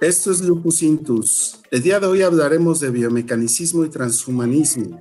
Esto es Lupus Intus. El día de hoy hablaremos de biomecanicismo y transhumanismo.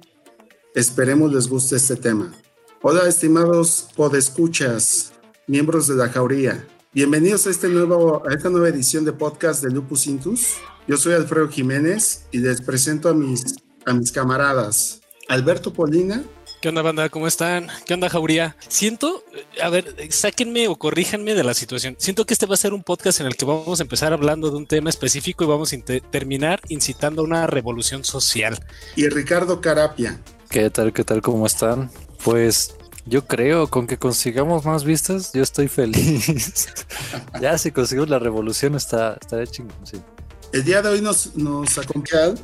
Esperemos les guste este tema. Hola, estimados podescuchas, miembros de la jauría. Bienvenidos a, este a esta nueva edición de podcast de Lupus Intus. Yo soy Alfredo Jiménez y les presento a mis, a mis camaradas. Alberto Polina ¿Qué onda, banda? ¿Cómo están? ¿Qué onda, Jauría? Siento, a ver, sáquenme o corríjanme de la situación. Siento que este va a ser un podcast en el que vamos a empezar hablando de un tema específico y vamos a terminar incitando a una revolución social. Y Ricardo Carapia. ¿Qué tal? ¿Qué tal? ¿Cómo están? Pues yo creo, con que consigamos más vistas, yo estoy feliz. ya si conseguimos la revolución está, está chingón, sí. El día de hoy nos, nos acompaña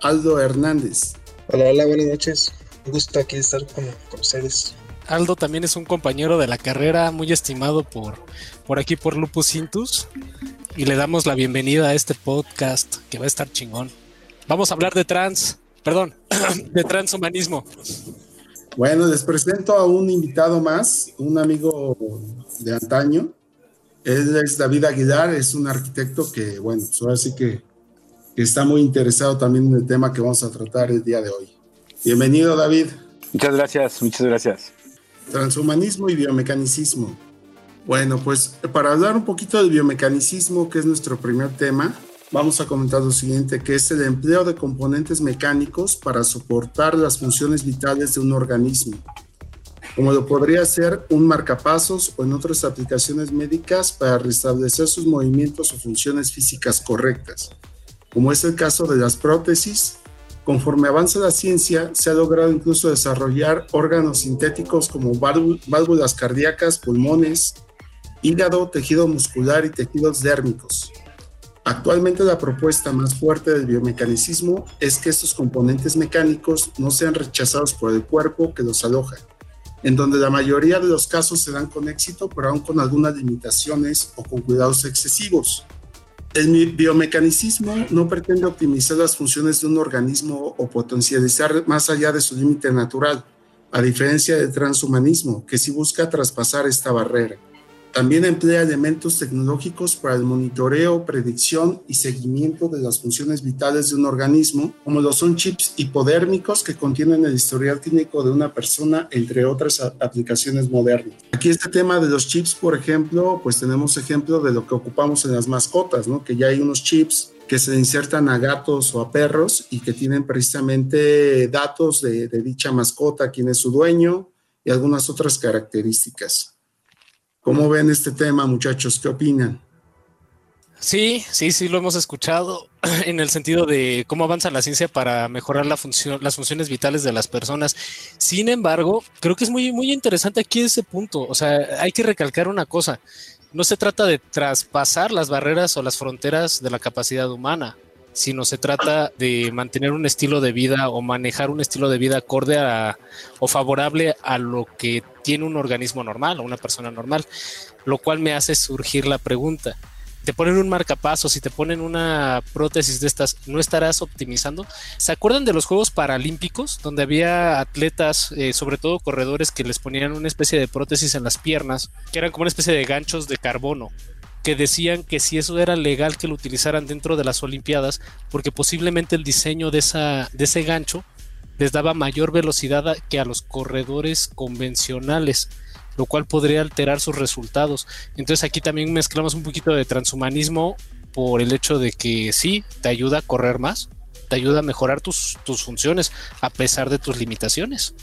Aldo Hernández. Hola, hola, buenas noches. Un gusto aquí estar con, ustedes. Aldo también es un compañero de la carrera, muy estimado por, por aquí por Lupus Intus. Y le damos la bienvenida a este podcast que va a estar chingón. Vamos a hablar de trans, perdón, de transhumanismo. Bueno, les presento a un invitado más, un amigo de antaño. Él es David Aguilar, es un arquitecto que, bueno, pues ahora sí que está muy interesado también en el tema que vamos a tratar el día de hoy. Bienvenido, David. Muchas gracias, muchas gracias. Transhumanismo y biomecanicismo. Bueno, pues para hablar un poquito del biomecanicismo, que es nuestro primer tema, vamos a comentar lo siguiente, que es el empleo de componentes mecánicos para soportar las funciones vitales de un organismo, como lo podría ser un marcapasos o en otras aplicaciones médicas para restablecer sus movimientos o funciones físicas correctas, como es el caso de las prótesis, Conforme avanza la ciencia, se ha logrado incluso desarrollar órganos sintéticos como válvulas cardíacas, pulmones, hígado, tejido muscular y tejidos dérmicos. Actualmente la propuesta más fuerte del biomecanicismo es que estos componentes mecánicos no sean rechazados por el cuerpo que los aloja, en donde la mayoría de los casos se dan con éxito, pero aún con algunas limitaciones o con cuidados excesivos. El biomecanicismo no pretende optimizar las funciones de un organismo o potencializar más allá de su límite natural, a diferencia del transhumanismo, que sí busca traspasar esta barrera. También emplea elementos tecnológicos para el monitoreo, predicción y seguimiento de las funciones vitales de un organismo, como lo son chips hipodérmicos que contienen el historial clínico de una persona, entre otras aplicaciones modernas. Aquí este tema de los chips, por ejemplo, pues tenemos ejemplo de lo que ocupamos en las mascotas, ¿no? Que ya hay unos chips que se insertan a gatos o a perros y que tienen precisamente datos de, de dicha mascota, quién es su dueño y algunas otras características. ¿Cómo ven este tema, muchachos? ¿Qué opinan? Sí, sí, sí, lo hemos escuchado en el sentido de cómo avanza la ciencia para mejorar la las funciones vitales de las personas. Sin embargo, creo que es muy, muy interesante aquí ese punto. O sea, hay que recalcar una cosa. No se trata de traspasar las barreras o las fronteras de la capacidad humana sino se trata de mantener un estilo de vida o manejar un estilo de vida acorde a, o favorable a lo que tiene un organismo normal o una persona normal, lo cual me hace surgir la pregunta. Te ponen un marcapaso, si te ponen una prótesis de estas, ¿no estarás optimizando? ¿Se acuerdan de los Juegos Paralímpicos, donde había atletas, eh, sobre todo corredores, que les ponían una especie de prótesis en las piernas, que eran como una especie de ganchos de carbono? Que decían que si eso era legal que lo utilizaran dentro de las Olimpiadas, porque posiblemente el diseño de, esa, de ese gancho les daba mayor velocidad que a los corredores convencionales, lo cual podría alterar sus resultados. Entonces aquí también mezclamos un poquito de transhumanismo por el hecho de que sí, te ayuda a correr más, te ayuda a mejorar tus, tus funciones a pesar de tus limitaciones.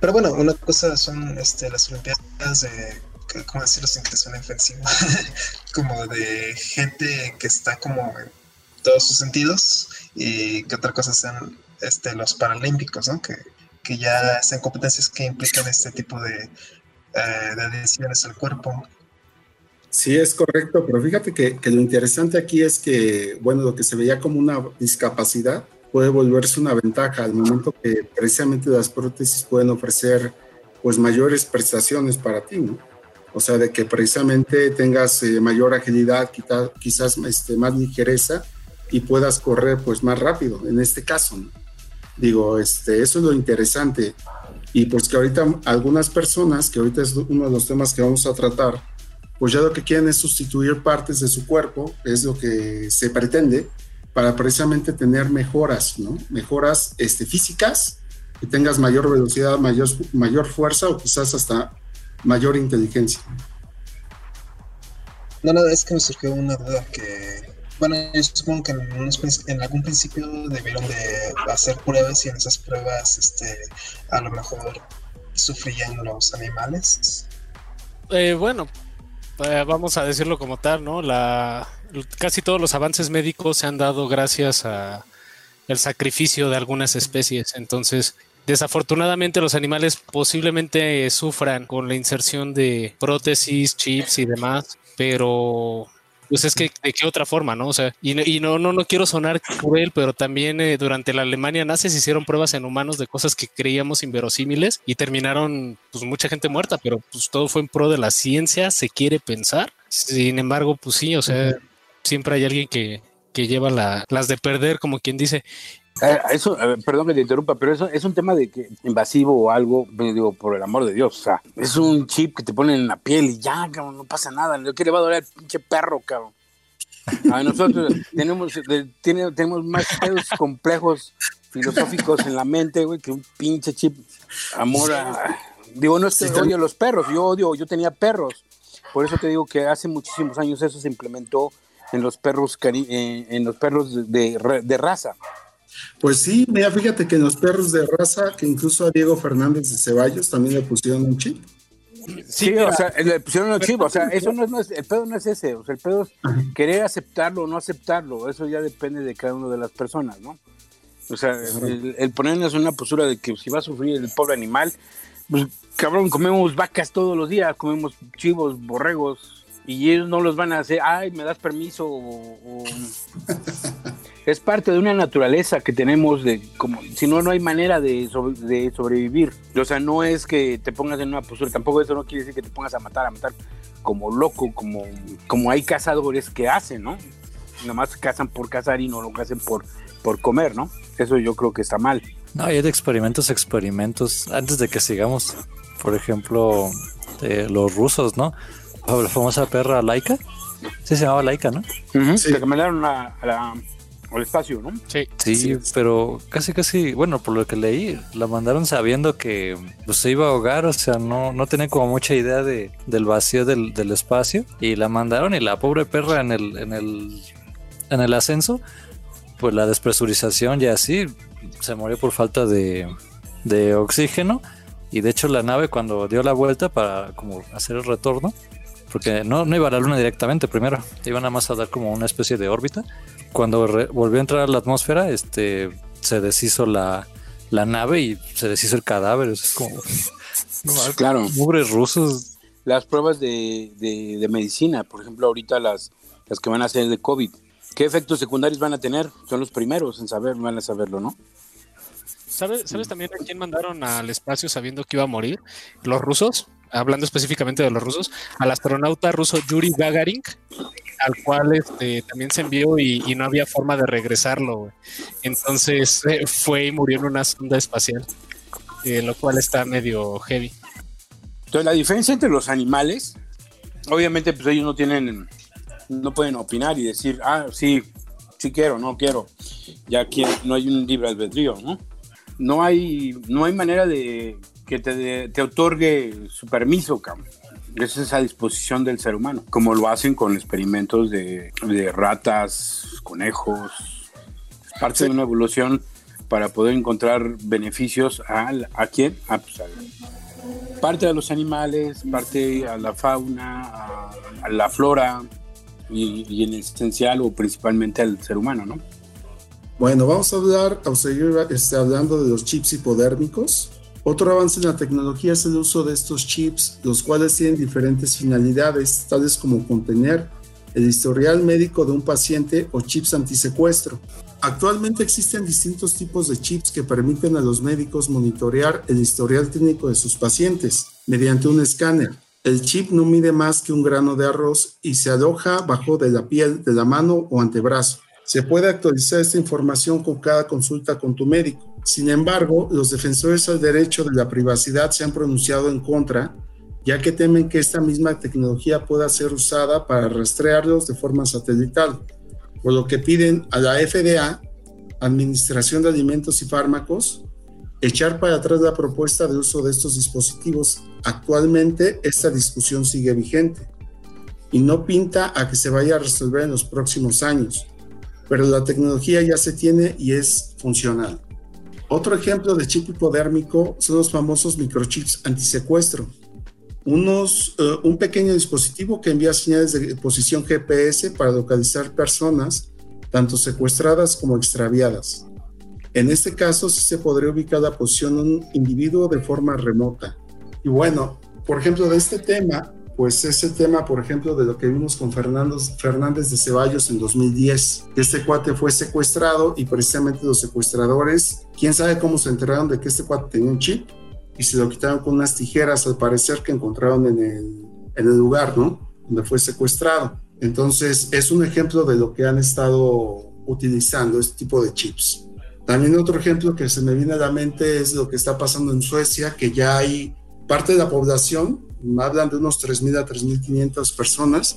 Pero bueno, una cosa son este, las Olimpiadas de ¿cómo decirlo sin que suene ofensivo? como de gente que está como en todos sus sentidos y que otra cosa sean este, los paralímpicos, ¿no? Que, que ya sean competencias que implican este tipo de, eh, de adiciones al cuerpo. Sí, es correcto, pero fíjate que, que, lo interesante aquí es que, bueno, lo que se veía como una discapacidad puede volverse una ventaja al momento que precisamente las prótesis pueden ofrecer pues mayores prestaciones para ti, ¿no? O sea, de que precisamente tengas eh, mayor agilidad, quizás este, más ligereza y puedas correr pues más rápido, en este caso. Digo, este, eso es lo interesante. Y pues que ahorita algunas personas, que ahorita es uno de los temas que vamos a tratar, pues ya lo que quieren es sustituir partes de su cuerpo, es lo que se pretende, para precisamente tener mejoras, ¿no? Mejoras este, físicas, que tengas mayor velocidad, mayor, mayor fuerza o quizás hasta mayor inteligencia. No, no, es que me surgió una duda que, bueno, yo supongo que en, algún principio debieron de hacer pruebas y en esas pruebas, este, a lo mejor sufrían los animales. Eh, bueno, eh, vamos a decirlo como tal, ¿no? La, casi todos los avances médicos se han dado gracias a el sacrificio de algunas especies. Entonces, desafortunadamente los animales posiblemente sufran con la inserción de prótesis, chips y demás, pero pues es que de qué otra forma, ¿no? O sea, y, no, no, no quiero sonar cruel, pero también eh, durante la Alemania nazi se hicieron pruebas en humanos de cosas que creíamos inverosímiles y terminaron pues mucha gente muerta, pero pues todo fue en pro de la ciencia, se quiere pensar. Sin embargo, pues sí, o sea, siempre hay alguien que, que lleva las de perder, como quien dice. Eh, eso, perdón que te interrumpa, pero eso es un tema de que invasivo o algo, pues, digo, por el amor de Dios, o sea, es un chip que te ponen en la piel y ya, cabrón, no pasa nada, que le va a doler al pinche perro, cabrón. A nosotros tenemos, tenemos más complejos filosóficos en la mente, güey, que un pinche chip. Amor a. Digo, no es que odio a los perros, yo odio, yo tenía perros. Por eso te digo que hace muchísimos años eso se implementó en los perros, eh, en los perros de, de raza. Pues sí, mira, fíjate que en los perros de raza, que incluso a Diego Fernández de Ceballos también le pusieron un chip. Sí, o sea, le pusieron un chip, o sea, eso no es, el pedo no es ese, o sea, el pedo es querer aceptarlo o no aceptarlo, eso ya depende de cada una de las personas, ¿no? O sea, el, ponernos en una postura de que si va a sufrir el pobre animal, pues cabrón, comemos vacas todos los días, comemos chivos, borregos, y ellos no los van a hacer, ay, me das permiso, o es parte de una naturaleza que tenemos de como si no no hay manera de, de, sobrevivir. O sea no es que te pongas en una postura tampoco eso no quiere decir que te pongas a matar a matar como loco como como hay cazadores que hacen no nomás cazan por cazar y no lo hacen por por comer no eso yo creo que está mal. No hay de experimentos experimentos. Antes de que sigamos por ejemplo los rusos no la famosa perra Laika. Sí se llamaba Laika no sí. que mandaron a la al espacio, ¿no? Sí. sí. pero casi, casi, bueno, por lo que leí, la mandaron sabiendo que pues, se iba a ahogar, o sea, no, no tenía como mucha idea de, del vacío del, del, espacio, y la mandaron y la pobre perra en el, en el, en el ascenso, pues la despresurización y así, se murió por falta de, de oxígeno, y de hecho la nave cuando dio la vuelta para como hacer el retorno, porque no, no iba a la luna directamente primero, iban nada más a dar como una especie de órbita, cuando volvió a entrar a la atmósfera, este, se deshizo la, nave y se deshizo el cadáver. Es como. claro. Pobres rusos. Las pruebas de, medicina, por ejemplo, ahorita las, las que van a hacer de COVID, ¿qué efectos secundarios van a tener? Son los primeros en saber, van a saberlo, ¿no? ¿Sabes, ¿Sabes también a quién mandaron al espacio sabiendo que iba a morir? Los rusos, hablando específicamente de los rusos, al astronauta ruso Yuri Gagarin, al cual este, también se envió y, no había forma de regresarlo. Entonces eh, fue y murió en una sonda espacial, eh, lo cual está medio heavy. Entonces la diferencia entre los animales, obviamente pues ellos no tienen, no pueden opinar y decir, ah, sí, sí quiero, no quiero. Ya aquí no hay un libre albedrío, ¿no? No hay, no hay manera de que te, te otorgue su permiso, cabrón. Es a disposición del ser humano, como lo hacen con experimentos de, ratas, conejos. Parte de una evolución para poder encontrar beneficios a, a quién? A, pues, parte de los animales, parte a la fauna, a, la flora y, en esencial o principalmente al ser humano, ¿no? Bueno, vamos a hablar, a seguir este, hablando de los chips hipodérmicos. Otro avance en la tecnología es el uso de estos chips, los cuales tienen diferentes finalidades, tales como contener el historial médico de un paciente o chips antisecuestro. Actualmente existen distintos tipos de chips que permiten a los médicos monitorear el historial clínico de sus pacientes mediante un escáner. El chip no mide más que un grano de arroz y se aloja bajo de la piel de la mano o antebrazo. Se puede actualizar esta información con cada consulta con tu médico. Sin embargo, los defensores al derecho de la privacidad se han pronunciado en contra, ya que temen que esta misma tecnología pueda ser usada para rastrearlos de forma satelital, por lo que piden a la FDA, Administración de Alimentos y Fármacos, echar para atrás la propuesta de uso de estos dispositivos. Actualmente esta discusión sigue vigente y no pinta a que se vaya a resolver en los próximos años pero la tecnología ya se tiene y es funcional. Otro ejemplo de chip hipodérmico son los famosos microchips antisecuestro. Unos, eh, un pequeño dispositivo que envía señales de posición GPS para localizar personas, tanto secuestradas como extraviadas. En este caso, sí se podría ubicar la posición de un individuo de forma remota. Y bueno, por ejemplo, de este tema, pues ese tema, por ejemplo, de lo que vimos con Fernando, Fernández de Ceballos en 2010, que este cuate fue secuestrado y precisamente los secuestradores, quién sabe cómo se enteraron de que este cuate tenía un chip y se lo quitaron con unas tijeras al parecer que encontraron en el, en el lugar, ¿no? Donde fue secuestrado. Entonces, es un ejemplo de lo que han estado utilizando, este tipo de chips. También otro ejemplo que se me viene a la mente es lo que está pasando en Suecia, que ya hay parte de la población hablan de unos 3.000 a 3.500 personas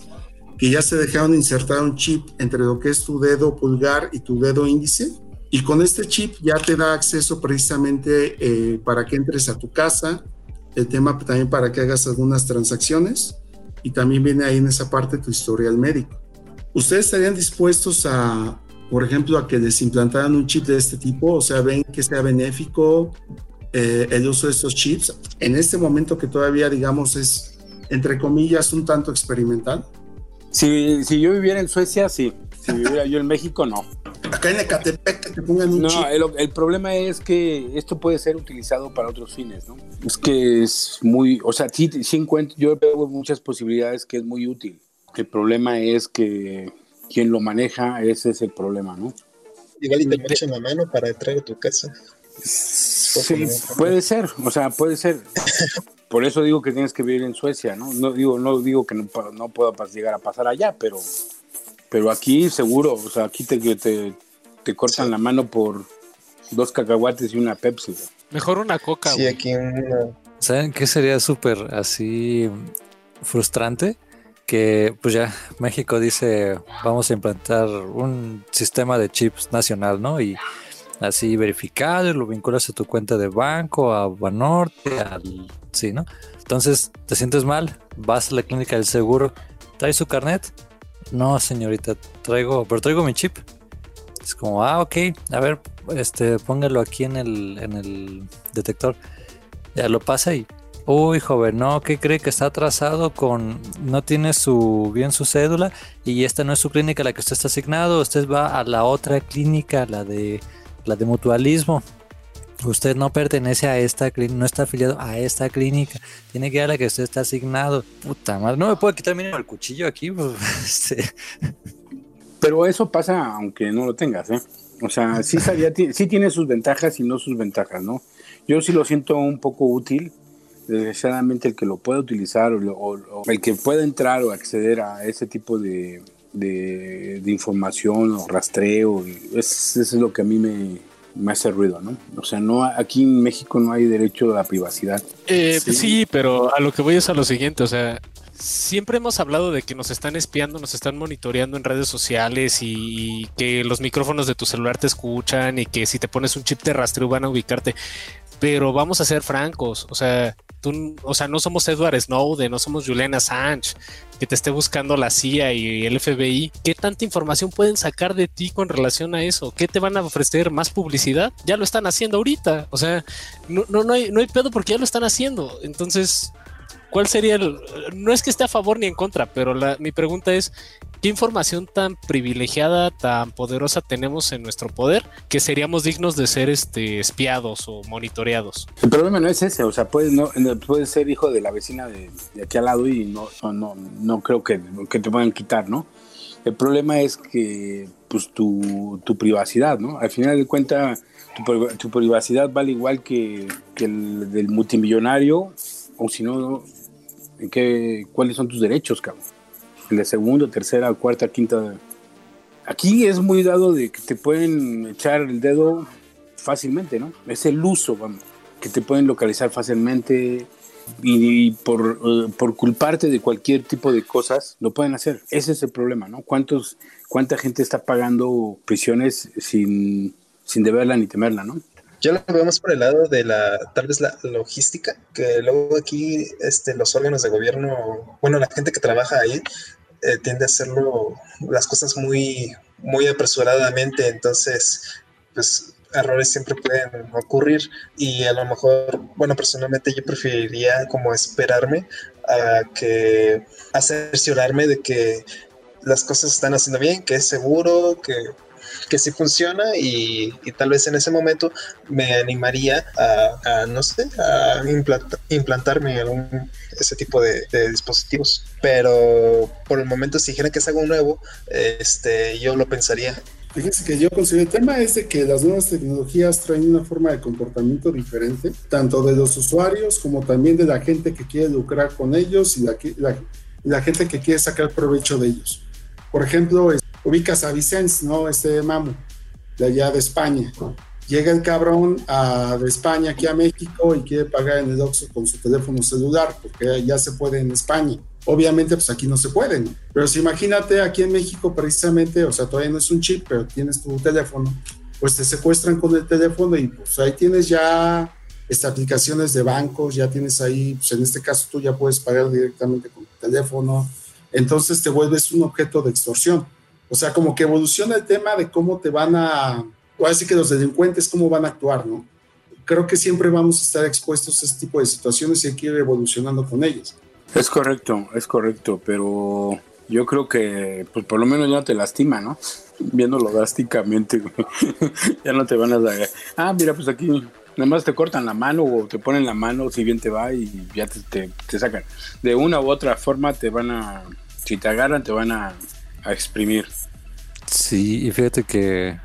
que ya se dejaron insertar un chip entre lo que es tu dedo pulgar y tu dedo índice. Y con este chip ya te da acceso precisamente eh, para que entres a tu casa, el tema también para que hagas algunas transacciones y también viene ahí en esa parte tu historial médico. ¿Ustedes estarían dispuestos a, por ejemplo, a que les implantaran un chip de este tipo? O sea, ven que sea benéfico, eh, el uso de estos chips en este momento que todavía, digamos, es, entre comillas, un tanto experimental? Si, si yo viviera en Suecia, sí. Si viviera yo en México, no. Acá en Ecatepec que te pongan un no, chip. El, el, problema es que esto puede ser utilizado para otros fines, ¿no? Es que es muy, o sea, sí, sí encuentro, yo veo muchas posibilidades que es muy útil. El problema es que quien lo maneja, ese es el problema, ¿no? Igual y te echan la mano para entrar a tu casa. Sí, puede ser, o sea, puede ser. Por eso digo que tienes que vivir en Suecia, ¿no? No digo, no digo que no, no pueda llegar a pasar allá, pero, pero aquí seguro, o sea, aquí te, te, te cortan sí. la mano por dos cacahuates y una Pepsi. Mejor una coca. Sí, aquí una... ¿Saben qué sería súper así frustrante? Que pues ya México dice vamos a implantar un sistema de chips nacional, ¿no? Y así verificado y lo vinculas a tu cuenta de banco, a Banorte, al... Sí, ¿no? Entonces, te sientes mal, vas a la clínica del seguro, ¿traes su carnet? No, señorita, traigo, pero traigo mi chip. Es como, ah, ok, a ver, este, póngalo aquí en el, en el detector. Ya lo pasa y, uy, joven, no, ¿qué cree que está atrasado con, no tiene su, bien su cédula y esta no es su clínica a la que usted está asignado, usted va a la otra clínica, la de la de mutualismo. Usted no pertenece a esta clínica, no está afiliado a esta clínica. Tiene que ir a la que usted está asignado. Puta madre, no me puedo quitar mínimo el cuchillo aquí. Pues, este. Pero eso pasa aunque no lo tengas, ¿eh? O sea, sí, sabía, sí tiene sus ventajas y no sus ventajas, ¿no? Yo sí lo siento un poco útil. Desgraciadamente el que lo pueda utilizar o, o, o el que pueda entrar o acceder a ese tipo de, de, de, información o rastreo. Es, eso es lo que a mí me, me, hace ruido, ¿no? O sea, no aquí en México no hay derecho a la privacidad. Eh, sí. sí, pero a lo que voy es a lo siguiente, o sea, siempre hemos hablado de que nos están espiando, nos están monitoreando en redes sociales y, que los micrófonos de tu celular te escuchan y que si te pones un chip de rastreo van a ubicarte. Pero vamos a ser francos, o sea, tú, o sea, no somos Edward Snowden, no somos Julian Assange, que te esté buscando la CIA y el FBI. ¿Qué tanta información pueden sacar de ti con relación a eso? ¿Qué te van a ofrecer? ¿Más publicidad? Ya lo están haciendo ahorita. O sea, no, no, no, hay, no hay pedo porque ya lo están haciendo. Entonces, ¿cuál sería el...? No es que esté a favor ni en contra, pero mi pregunta es, ¿qué información tan privilegiada, tan poderosa tenemos en nuestro poder que seríamos dignos de ser este, espiados o monitoreados? El problema no es ese, o sea, puedes, no, puedes ser hijo de la vecina de, aquí al lado y no, no, no creo que, que, te puedan quitar, ¿no? El problema es que, pues, tu, tu privacidad, ¿no? Al final de cuentas, tu, privacidad vale igual que, que el del multimillonario, o si no, ¿qué, ¿cuáles son tus derechos, cabrón? El de segundo, tercera, cuarta, quinta Aquí es muy dado de que te pueden echar el dedo fácilmente, ¿no? Es el uso, vamos, que te pueden localizar fácilmente y, por, eh, por culparte de cualquier tipo de cosas, lo pueden hacer. Ese es el problema, ¿no? ¿Cuántos, ¿Cuánta gente está pagando prisiones sin, sin deberla ni temerla, ¿no? Yo lo veo más por el lado de la, tal vez la logística, que luego aquí este, los órganos de gobierno, bueno, la gente que trabaja ahí eh, tiende a hacerlo las cosas muy, muy apresuradamente, entonces, pues errores siempre pueden ocurrir y a lo mejor, bueno, personalmente yo preferiría como esperarme a que, a cerciorarme de que las cosas están haciendo bien, que es seguro, que que sí funciona y, tal vez en ese momento me animaría a, no sé, a implantarme algún ese tipo de, dispositivos. Pero por el momento, si dijeran que es algo nuevo, este, yo lo pensaría. Fíjense que yo considero el tema es de que las nuevas tecnologías traen una forma de comportamiento diferente, tanto de los usuarios como también de la gente que quiere lucrar con ellos y la, la, la gente que quiere sacar provecho de ellos. Por ejemplo, ubicas a Vicens, ¿no? Este mamo, de allá de España. Llega el cabrón de España aquí a México y quiere pagar en el Oxxo con su teléfono celular, porque ya se puede en España. Obviamente, pues aquí no se puede, Pero si imagínate aquí en México precisamente, o sea, todavía no es un chip, pero tienes tu teléfono, pues te secuestran con el teléfono y pues ahí tienes ya estas aplicaciones de bancos, ya tienes ahí, pues en este caso tú ya puedes pagar directamente con tu teléfono, entonces te vuelves un objeto de extorsión. O sea, como que evoluciona el tema de cómo te van a, o así que los delincuentes, cómo van a actuar, ¿no? Creo que siempre vamos a estar expuestos a este tipo de situaciones y hay que ir evolucionando con ellas. Es correcto, es correcto, pero yo creo que pues por lo menos ya no te lastima, ¿no? Viéndolo drásticamente, ya no te van a dar, ah, mira, pues aquí nada más te cortan la mano o te ponen la mano si bien te va y ya te, te sacan. De una u otra forma te van a, si te agarran, te van a a exprimir. Sí, y fíjate que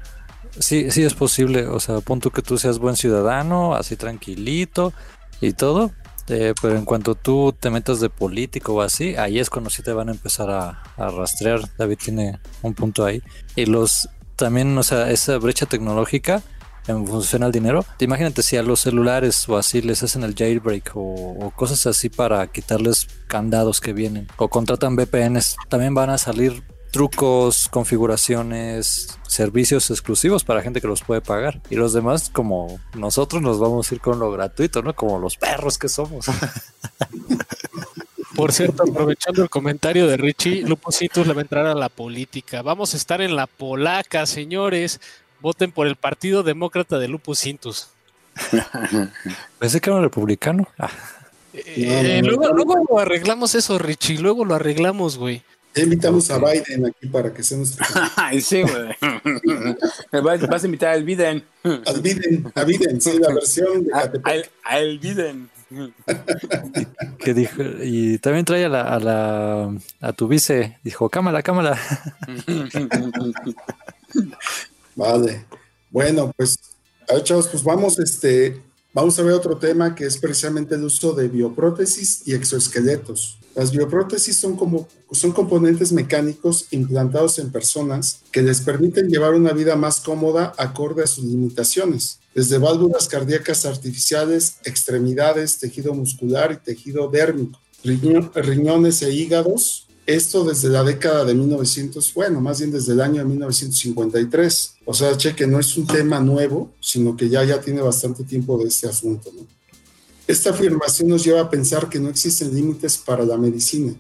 sí, sí es posible, o sea, punto que tú seas buen ciudadano, así tranquilito y todo, eh, pero en cuanto tú te metas de político o así, ahí es cuando sí te van a empezar a, rastrear. David tiene un punto ahí. Y los también, o sea, esa brecha tecnológica en función al dinero. Imagínate si a los celulares o así les hacen el jailbreak o, cosas así para quitarles candados que vienen o contratan VPNs, también van a salir trucos, configuraciones, servicios exclusivos para gente que los puede pagar. Y los demás, como nosotros, nos vamos a ir con lo gratuito, ¿no? Como los perros que somos. Por cierto, aprovechando el comentario de Richie, Lupo Cintus le va a entrar a la política. Vamos a estar en la polaca, señores. Voten por el Partido Demócrata de Lupo Cintus. Pensé que era un republicano. Eh, luego, luego arreglamos eso, Richie. Luego lo arreglamos, güey. Ya invitamos a Biden aquí para que sea nuestro. sí, güey. Vas a invitar al Biden. Al Biden, a Biden, sí, la versión de Catepec. Al, Biden. que dijo, y también trae a la, a la a tu vice, dijo, cámara, cámara. vale. Bueno, pues, a ver, chavos, pues vamos, este, vamos a ver otro tema que es precisamente el uso de bioprótesis y exoesqueletos. Las bioprótesis son, como, son componentes mecánicos implantados en personas que les permiten llevar una vida más cómoda acorde a sus limitaciones, desde válvulas cardíacas artificiales, extremidades, tejido muscular y tejido dérmico, riñones e hígados. Esto desde la década de 1900, bueno, más bien desde el año 1953. O sea, cheque, no es un tema nuevo, sino que ya, ya tiene bastante tiempo de este asunto. ¿no? Esta afirmación nos lleva a pensar que no existen límites para la medicina.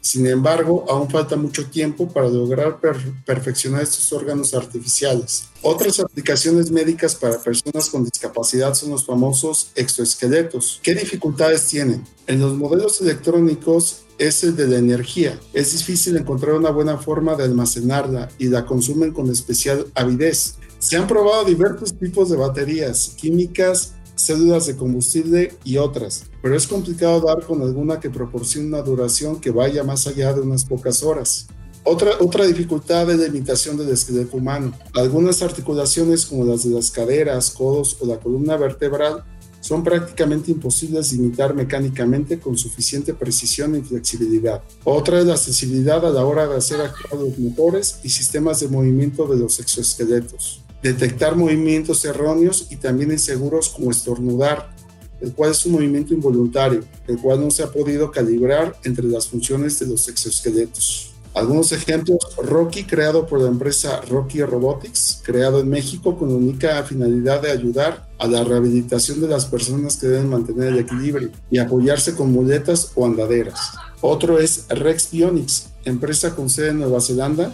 Sin embargo, aún falta mucho tiempo para lograr perfeccionar estos órganos artificiales. Otras aplicaciones médicas para personas con discapacidad son los famosos exoesqueletos. ¿Qué dificultades tienen? En los modelos electrónicos es el de la energía. Es difícil encontrar una buena forma de almacenarla y la consumen con especial avidez. Se han probado diversos tipos de baterías químicas, células de combustible y otras, pero es complicado dar con alguna que proporcione una duración que vaya más allá de unas pocas horas. Otra, otra dificultad es la imitación del esqueleto humano. Algunas articulaciones como las de las caderas, codos o la columna vertebral son prácticamente imposibles de imitar mecánicamente con suficiente precisión y flexibilidad. Otra es la sensibilidad a la hora de hacer actuar los motores y sistemas de movimiento de los exoesqueletos. Detectar movimientos erróneos y también inseguros como estornudar, el cual es un movimiento involuntario, el cual no se ha podido calibrar entre las funciones de los exoesqueletos. Algunos ejemplos, Rocky, creado por la empresa Rocky Robotics, creado en México con la única finalidad de ayudar a la rehabilitación de las personas que deben mantener el equilibrio y apoyarse con muletas o andaderas. Otro es Rex Bionics, empresa con sede en Nueva Zelanda,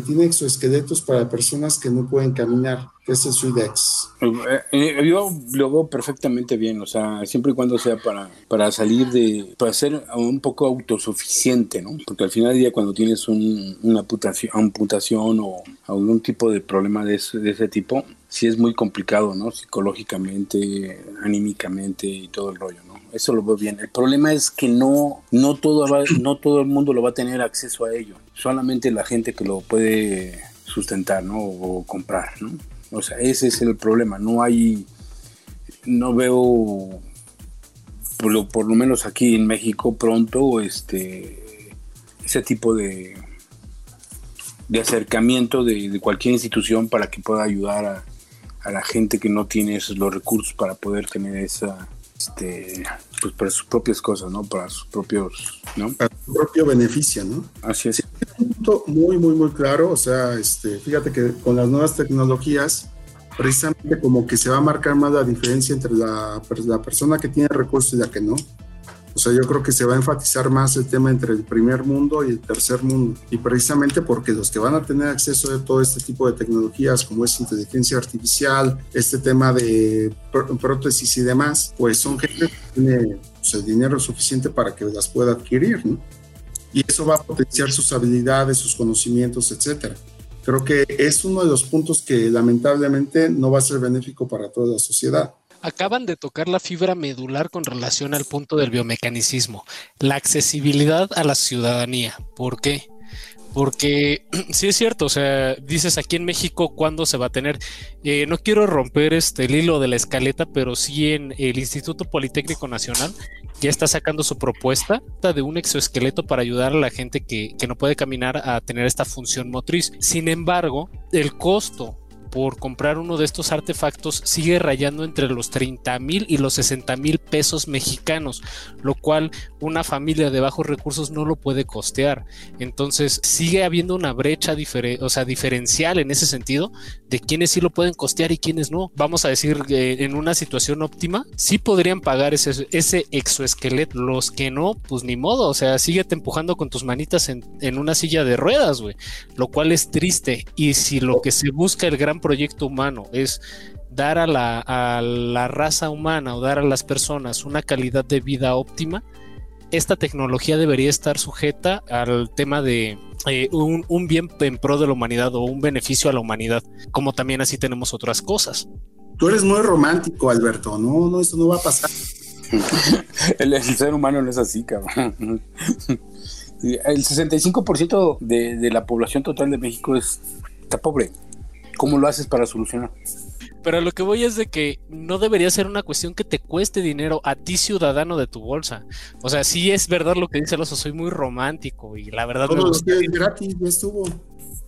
tiene exoesqueletos para personas que no pueden caminar, que es el. Eh, eh, yo lo veo perfectamente bien, o sea, siempre y cuando sea para, para salir de, para ser un poco autosuficiente, ¿no? Porque al final del día cuando tienes una amputación, o algún tipo de problema de ese, de ese tipo, sí es muy complicado, ¿no? Psicológicamente, anímicamente y todo el rollo, ¿no? Eso lo veo bien. El problema es que no, no, todo no todo el mundo lo va a tener acceso a ello. Solamente la gente que lo puede sustentar, ¿no? O comprar, ¿no? O sea, ese es el problema. No hay, no veo, por lo, menos aquí en México pronto, este, ese tipo de, de acercamiento de, de cualquier institución para que pueda ayudar a, a la gente que no tiene esos, los recursos para poder tener esa, este, pues para sus propias cosas, ¿no? Para sus propios, ¿no? Para su propio beneficio, ¿no? Así es. un punto muy, muy, muy claro, o sea, este, fíjate que con las nuevas tecnologías, precisamente como que se va a marcar más la diferencia entre la, la persona que tiene recursos y la que no. O sea, yo creo que se va a enfatizar más el tema entre el primer mundo y el tercer mundo. Y precisamente porque los que van a tener acceso a todo este tipo de tecnologías, como es inteligencia artificial, este tema de prótesis y demás, pues son gente que tiene pues, el dinero suficiente para que las pueda adquirir, ¿no? Y eso va a potenciar sus habilidades, sus conocimientos, etcétera. Creo que es uno de los puntos que lamentablemente no va a ser benéfico para toda la sociedad acaban de tocar la fibra medular con relación al punto del biomecanicismo, la accesibilidad a la ciudadanía. ¿Por qué? Porque sí es cierto, o sea, dices aquí en México cuándo se va a tener. Eh, no quiero romper este el hilo de la escaleta, pero sí en el Instituto Politécnico Nacional ya está sacando su propuesta de un exoesqueleto para ayudar a la gente que, que no puede caminar a tener esta función motriz. Sin embargo, el costo por comprar uno de estos artefactos sigue rayando entre los 30 mil y los 60 mil pesos mexicanos, lo cual una familia de bajos recursos no lo puede costear. Entonces sigue habiendo una brecha o sea, diferencial en ese sentido de quienes sí lo pueden costear y quienes no. Vamos a decir que en una situación óptima, sí podrían pagar ese, ese exoesqueleto. Los que no, pues ni modo. O sea, síguete empujando con tus manitas en, en una silla de ruedas, güey. Lo cual es triste. Y si lo que se busca el gran proyecto humano es dar a la, a la raza humana o dar a las personas una calidad de vida óptima, esta tecnología debería estar sujeta al tema de eh, un, un, bien en pro de la humanidad o un beneficio a la humanidad, como también así tenemos otras cosas. Tú eres muy romántico, Alberto, no, no, esto no va a pasar. el, el, ser humano no es así, cabrón. El 65% de, de la población total de México es, está pobre. ¿Cómo lo haces para solucionar? Pero lo que voy es de que no debería ser una cuestión que te cueste dinero a ti ciudadano de tu bolsa. O sea, sí es verdad lo que dice el oso, soy muy romántico y la verdad... Todo lo es gratis, ya estuvo.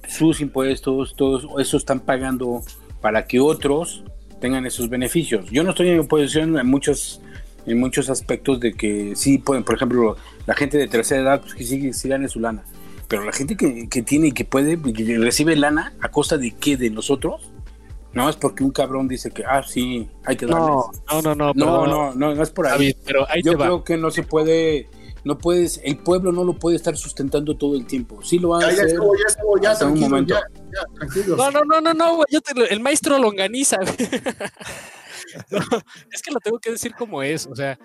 Sus impuestos, todos eso están pagando para que otros tengan esos beneficios. Yo no estoy en oposición en muchos en muchos aspectos de que sí pueden, por ejemplo, la gente de tercera edad, pues que sí, sí gane su lana. Pero la gente que, que tiene y que puede, que recibe lana, ¿a costa de qué? ¿De nosotros? No, es porque un cabrón dice que, ah, sí, hay que darles. No, no, no, no. No, no, no, no es por ahí. pero ahí Yo te creo va. que no se puede, no puedes, el pueblo no lo puede estar sustentando todo el tiempo. Sí lo va a Ya, ya hacer estuvo, ya estuvo, ya, hasta un momento. ya, ya. No, no, no, no, no, güey, yo te lo- el maestro longaniza. güey. No, es que lo tengo que decir como es. O sea,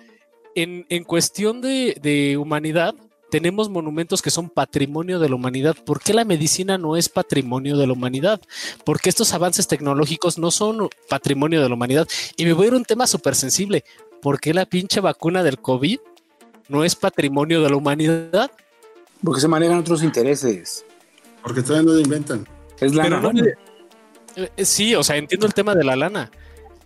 en, en cuestión de, de humanidad, tenemos monumentos que son patrimonio de la humanidad. ¿Por qué la medicina no es patrimonio de la humanidad? Porque estos avances tecnológicos no son patrimonio de la humanidad. Y me voy a ir a un tema súper sensible. ¿Por qué la pinche vacuna del COVID no es patrimonio de la humanidad? Porque se manejan otros intereses. Porque todavía no lo inventan. Es la Pero no me- Eh, Sí, o sea, entiendo el tema de la lana.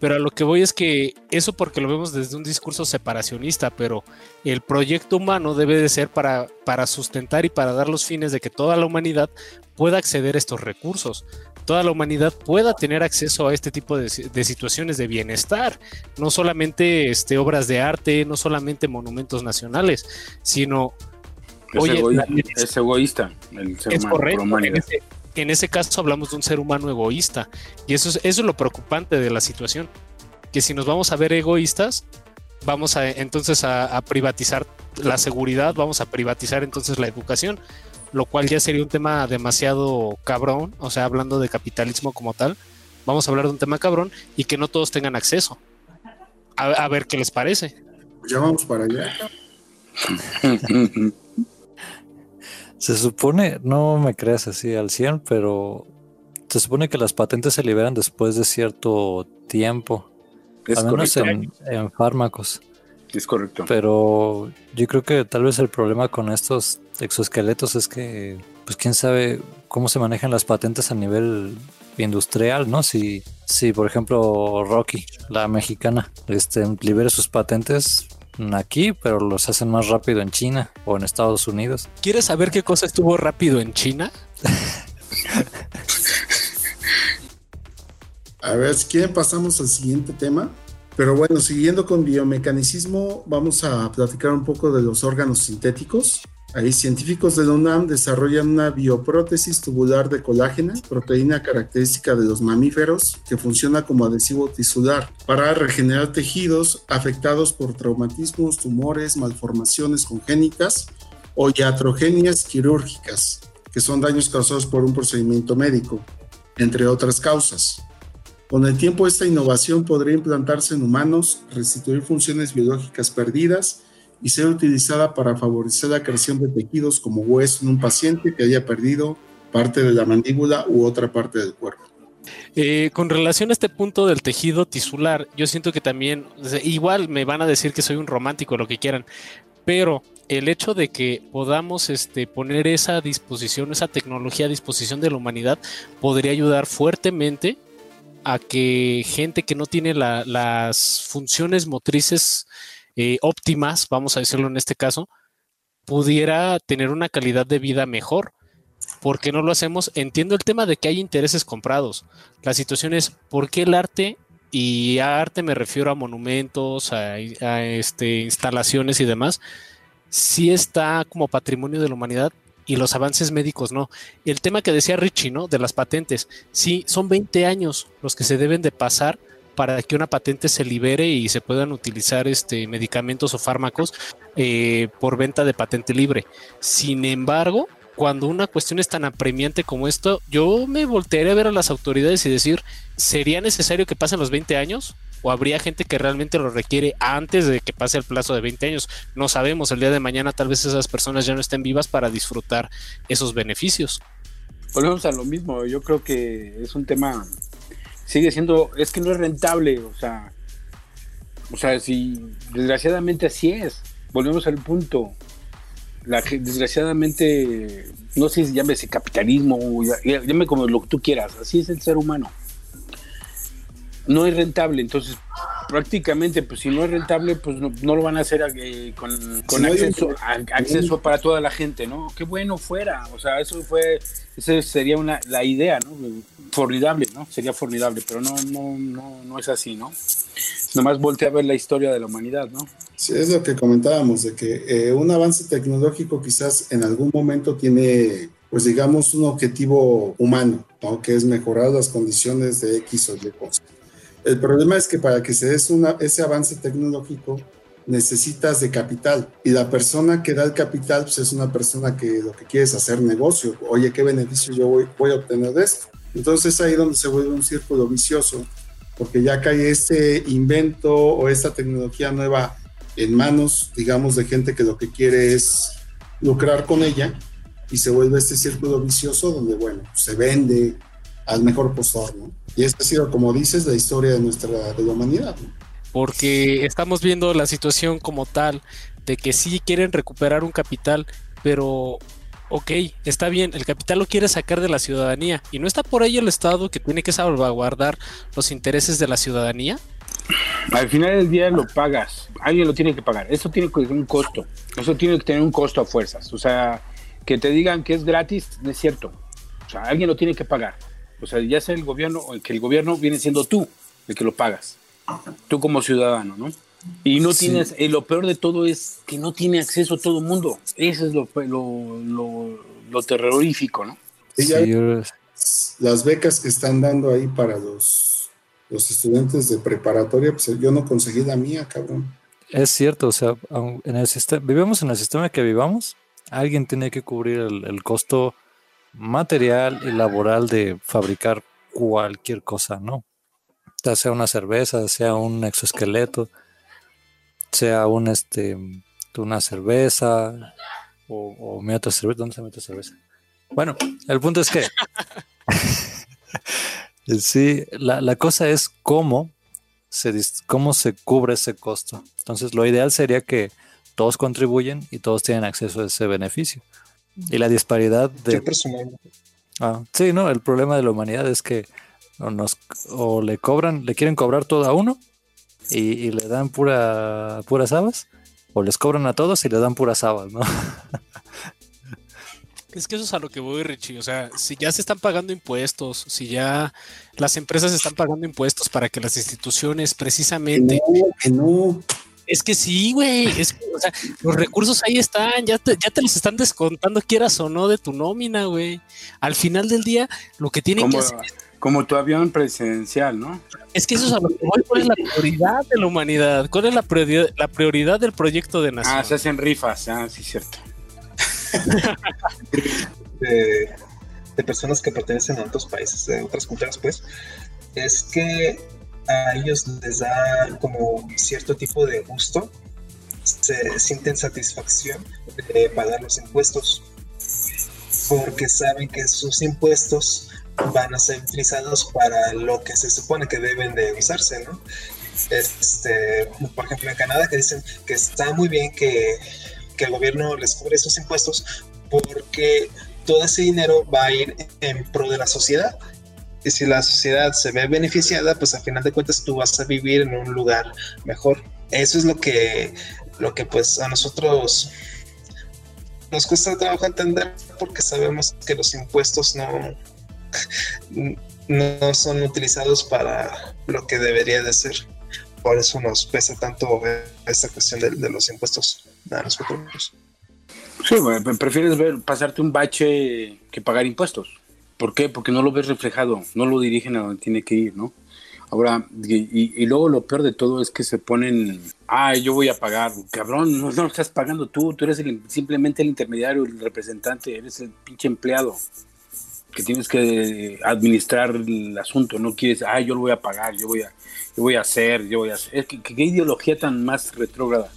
Pero a lo que voy es que eso porque lo vemos desde un discurso separacionista, pero el proyecto humano debe de ser para, para sustentar y para dar los fines de que toda la humanidad pueda acceder a estos recursos, toda la humanidad pueda tener acceso a este tipo de, situaciones de bienestar, no solamente este, obras de arte, no solamente monumentos nacionales, sino... Es, egoísta el ser humano. En ese caso hablamos de un ser humano egoísta. Y eso es, eso es lo preocupante de la situación. Que si nos vamos a ver egoístas, vamos a entonces a, privatizar la seguridad, vamos a privatizar entonces la educación, lo cual ya sería un tema demasiado cabrón, o sea, hablando de capitalismo como tal, vamos a hablar de un tema cabrón y que no todos tengan acceso. A, ver qué les parece. Ya vamos para allá. Se supone, no me creas así al 100, pero se supone que las patentes se liberan después de cierto tiempo. Es al menos en, fármacos. Es correcto. Pero yo creo que tal vez el problema con estos exoesqueletos es que, pues quién sabe cómo se manejan las patentes a nivel industrial, ¿no? Si, si por ejemplo Rocky, la mexicana, este, libera sus patentes, aquí, pero los hacen más rápido en China o en Estados Unidos. ¿Quieres saber qué cosa estuvo rápido en China? A ver, si quieren pasamos al siguiente tema. Pero bueno, siguiendo con biomecanicismo, vamos a platicar un poco de los órganos sintéticos. Ahí científicos de la desarrollan una bioprótesis tubular de colágeno, proteína característica de los mamíferos, que funciona como adhesivo tisular para regenerar tejidos afectados por traumatismos, tumores, malformaciones congénitas o iatrogenias quirúrgicas, que son daños causados por un procedimiento médico, entre otras causas. Con el tiempo esta innovación podría implantarse en humanos, restituir funciones biológicas perdidas y ser utilizada para favorecer la creación de tejidos como hueso en un paciente que haya perdido parte de la mandíbula u otra parte del cuerpo. Eh, con relación a este punto del tejido tisular, yo siento que también, igual me van a decir que soy un romántico, lo que quieran, pero el hecho de que podamos este, poner esa disposición, esa tecnología a disposición de la humanidad, podría ayudar fuertemente a que gente que no tiene las funciones motrices eh, óptimas, vamos a decirlo en este caso, pudiera tener una calidad de vida mejor. ¿Por qué no lo hacemos? Entiendo el tema de que hay intereses comprados. La situación es, ¿por qué el arte? Y a arte me refiero a monumentos, a, este, instalaciones y demás. Si está como patrimonio de la humanidad y los avances médicos no. El tema que decía Richie, ¿no? De las patentes. Sí, son 20 años los que se deben de pasar para que una patente se libere y se puedan utilizar este, medicamentos o fármacos eh, por venta de patente libre. Sin embargo, cuando una cuestión es tan apremiante como esto, yo me voltearía a ver a las autoridades y decir, ¿sería necesario que pasen los 20 años? ¿O habría gente que realmente lo requiere antes de que pase el plazo de 20 años? No sabemos, el día de mañana tal vez esas personas ya no estén vivas para disfrutar esos beneficios. Volvemos a lo mismo, yo creo que es un tema sigue siendo, es que no es rentable, o sea, o sea, si desgraciadamente así es, volvemos al punto, la desgraciadamente, no sé si llámese capitalismo, llame como lo que tú quieras, así es el ser humano. No es rentable, entonces prácticamente, pues si no es rentable, pues no, lo van a hacer eh, con, acceso, acceso para toda la gente, ¿no? Qué bueno fuera, o sea, eso fue, esa sería una, la idea, ¿no? Formidable, ¿no? Sería formidable, pero no, no, no, no es así, ¿no? Nomás voltea a ver la historia de la humanidad, ¿no? Sí, es lo que comentábamos, de que eh, un avance tecnológico quizás en algún momento tiene, pues digamos, un objetivo humano, ¿no? Que es mejorar las condiciones de X o Y cosas el problema es que para que se des ese avance tecnológico necesitas de capital y la persona que da el capital pues es una persona que lo que quiere es hacer negocio. Oye, ¿qué beneficio yo voy, a obtener de esto? Entonces ahí donde se vuelve un círculo vicioso porque ya cae ese invento o esta tecnología nueva en manos, digamos, de gente que lo que quiere es lucrar con ella y se vuelve este círculo vicioso donde, bueno, se vende al mejor postor, ¿no? Y esta ha sido, como dices, la historia de nuestra de la humanidad. Porque estamos viendo la situación como tal de que sí quieren recuperar un capital, pero ok, está bien, el capital lo quiere sacar de la ciudadanía y no está por ahí el Estado que tiene que salvaguardar los intereses de la ciudadanía. Al final del día lo pagas, alguien lo tiene que pagar, eso tiene que tener un costo, eso tiene que tener un costo a fuerzas, o sea, que te digan que es gratis, no es cierto, o sea, alguien lo tiene que pagar, o sea, ya sea el gobierno o que el gobierno viene siendo tú el que lo pagas, tú como ciudadano, ¿no? Y no tienes, y lo peor de todo es que no tiene acceso a todo el mundo. Eso es lo, lo, lo, terrorífico, ¿no? Las becas que están dando ahí para los, los estudiantes de preparatoria, pues yo no conseguí la mía, cabrón. Es cierto, o sea, en el sistema, vivimos en el sistema que vivamos, alguien tiene que cubrir el, el costo material y laboral de fabricar cualquier cosa, ¿no? Ya sea una cerveza, sea un exoesqueleto, sea un este una cerveza o, o mi otra cerveza. ¿Dónde se mete cerveza? Bueno, el punto es que sí, la, la, cosa es cómo se, cómo se cubre ese costo. Entonces, lo ideal sería que todos contribuyen y todos tienen acceso a ese beneficio. Y la disparidad de. Ah, sí, no, el problema de la humanidad es que o, nos, o le cobran, le quieren cobrar todo a uno y, le dan pura, puras habas, o les cobran a todos y le dan puras habas, ¿no? Es que eso es a lo que voy, Richie. O sea, si ya se están pagando impuestos, si ya las empresas están pagando impuestos para que las instituciones precisamente. Que no, Es que sí, güey. Es o sea, los recursos ahí están, ya te, ya te los están descontando, quieras o no, de tu nómina, güey. Al final del día, lo que tienen que hacer como tu avión presidencial, ¿no? Es que eso es a lo que voy. ¿Cuál es la prioridad de la humanidad? ¿Cuál es la prioridad, la prioridad del proyecto de nación? Ah, se hacen rifas, ah, sí, cierto. de, de, personas que pertenecen a otros países, de otras culturas, pues, es que a ellos les da como cierto tipo de gusto, se sienten satisfacción de pagar los impuestos, porque saben que sus impuestos van a ser utilizados para lo que se supone que deben de usarse, ¿no? Este, por ejemplo, en Canadá que dicen que está muy bien que, que el gobierno les cubre esos impuestos porque todo ese dinero va a ir en pro de la sociedad. Y si la sociedad se ve beneficiada, pues a final de cuentas tú vas a vivir en un lugar mejor. Eso es lo que, lo que pues a nosotros nos cuesta trabajo entender porque sabemos que los impuestos no, no son utilizados para lo que debería de ser. Por eso nos pesa tanto esta cuestión de, los impuestos a los petroleros. Sí, prefieres ver, pasarte un bache que pagar impuestos. ¿Por qué? Porque no lo ves reflejado, no lo dirigen a donde tiene que ir, ¿no? Ahora, y, luego lo peor de todo es que se ponen, ah, yo voy a pagar, cabrón, no, no estás pagando tú, tú eres simplemente el intermediario, el representante, eres el pinche empleado que tienes que administrar el asunto, no quieres, ah, yo lo voy a pagar, yo voy a, yo voy a hacer, yo voy a hacer. Qué ideología tan más retrógrada,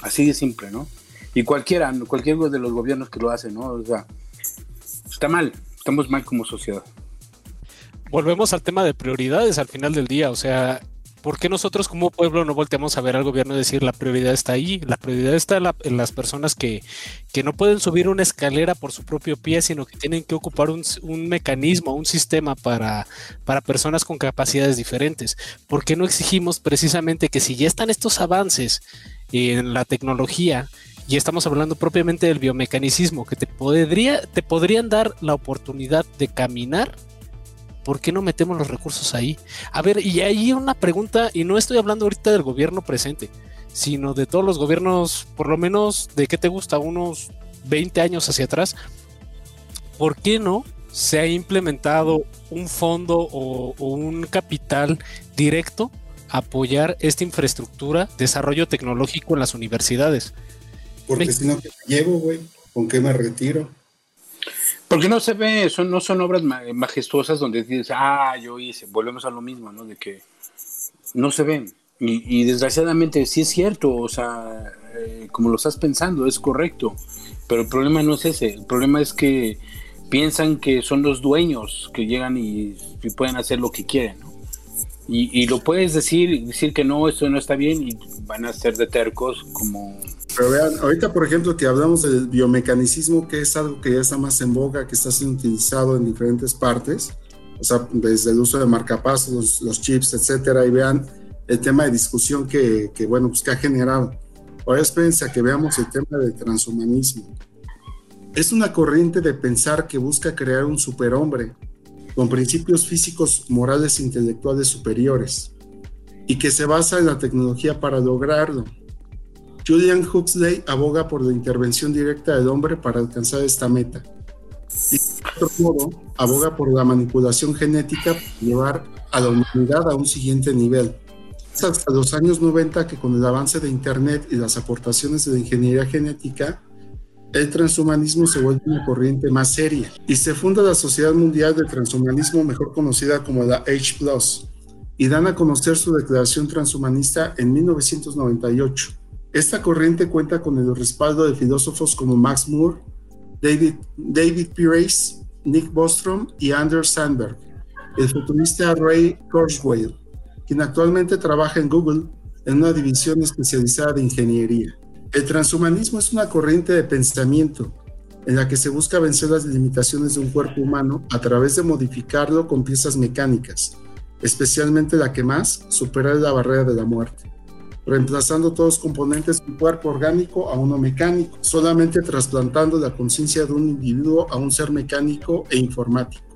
así de simple, ¿no? Y cualquiera, cualquier de los gobiernos que lo hacen, ¿no? O sea, está mal, estamos mal como sociedad. Volvemos al tema de prioridades al final del día, o sea, ¿por qué nosotros como pueblo no volteamos a ver al gobierno y decir la prioridad está ahí? La prioridad está en, las personas que, no pueden subir una escalera por su propio pie, sino que tienen que ocupar un, mecanismo, un sistema para, para personas con capacidades diferentes. ¿Por qué no exigimos precisamente que si ya están estos avances en la tecnología, y estamos hablando propiamente del biomecanicismo, que te, podría, te podrían dar la oportunidad de caminar ¿por qué no metemos los recursos ahí? A ver, y ahí una pregunta, y no estoy hablando ahorita del gobierno presente, sino de todos los gobiernos, por lo menos de qué te gusta, unos 20 años hacia atrás, ¿por qué no se ha implementado un fondo o, un capital directo a apoyar esta infraestructura, desarrollo tecnológico en las universidades? Porque si no, ¿qué llevo, güey? ¿Con qué me retiro? Porque no se ve, son, no son obras majestuosas donde dices, ah, yo hice, volvemos a lo mismo, ¿no? De que no se ven. Y, desgraciadamente sí es cierto, o sea, eh, como lo estás pensando, es correcto. Pero el problema no es ese, el problema es que piensan que son los dueños que llegan y, pueden hacer lo que quieren, ¿no? Y, y, lo puedes decir, decir que no, esto no está bien y van a ser de tercos como Pero vean, ahorita por ejemplo que hablamos del biomecanicismo, que es algo que ya está más en boga, que está siendo utilizado en diferentes partes, o sea, desde el uso de marcapasos, los, chips, etcétera, y vean el tema de discusión que, que, bueno, pues que ha generado. Ahora espérense a que veamos el tema del transhumanismo. Es una corriente de pensar que busca crear un superhombre con principios físicos, morales e intelectuales superiores y que se basa en la tecnología para lograrlo. Julian Huxley aboga por la intervención directa del hombre para alcanzar esta meta. Y de otro modo, aboga por la manipulación genética para llevar a la humanidad a un siguiente nivel. Hasta los años 90 que con el avance de Internet y las aportaciones de la ingeniería genética, el transhumanismo se vuelve una corriente más seria y se funda la Sociedad Mundial de Transhumanismo, mejor conocida como la H y dan a conocer su declaración transhumanista en 1998. Esta corriente cuenta con el respaldo de filósofos como Max Moore, David, David Nick Bostrom y Anders Sandberg, el futurista Ray Kurzweil, quien actualmente trabaja en Google en una división especializada de ingeniería. El transhumanismo es una corriente de pensamiento en la que se busca vencer las limitaciones de un cuerpo humano a través de modificarlo con piezas mecánicas, especialmente la que más supera la barrera de la muerte, reemplazando todos los componentes de un cuerpo orgánico a uno mecánico, solamente trasplantando la conciencia de un individuo a un ser mecánico e informático.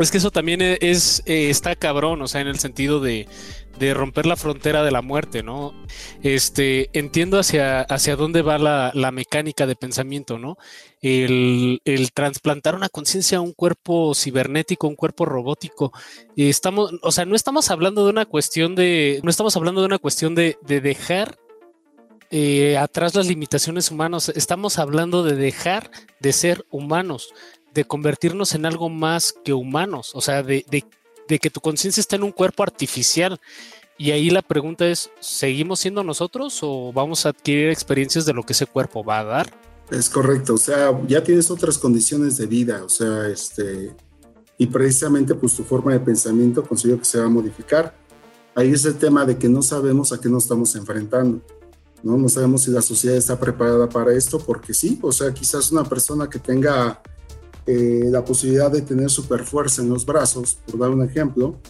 Es que eso también es, eh, está cabrón, o sea, en el sentido de, de romper la frontera de la muerte, ¿no? Este, entiendo hacia, hacia dónde va la, la mecánica de pensamiento, ¿no? El, el trasplantar una conciencia a un cuerpo cibernético, un cuerpo robótico. Estamos, o sea, no estamos hablando de una cuestión de, no estamos hablando de una cuestión de, de dejar eh, atrás las limitaciones humanas, estamos hablando de dejar de ser humanos, de convertirnos en algo más que humanos, o sea, de, de que tu conciencia está en un cuerpo artificial. Y ahí la pregunta es, ¿seguimos siendo nosotros o vamos a adquirir experiencias de lo que ese cuerpo va a dar? Es correcto, o sea, ya tienes otras condiciones de vida, o sea, este, y precisamente pues tu forma de pensamiento considero que se va a modificar. Ahí es el tema de que no sabemos a qué nos estamos enfrentando, ¿no? No sabemos si la sociedad está preparada para esto, porque sí, o sea, quizás una persona que tenga eh, la posibilidad de tener super fuerza en los brazos, por dar un ejemplo,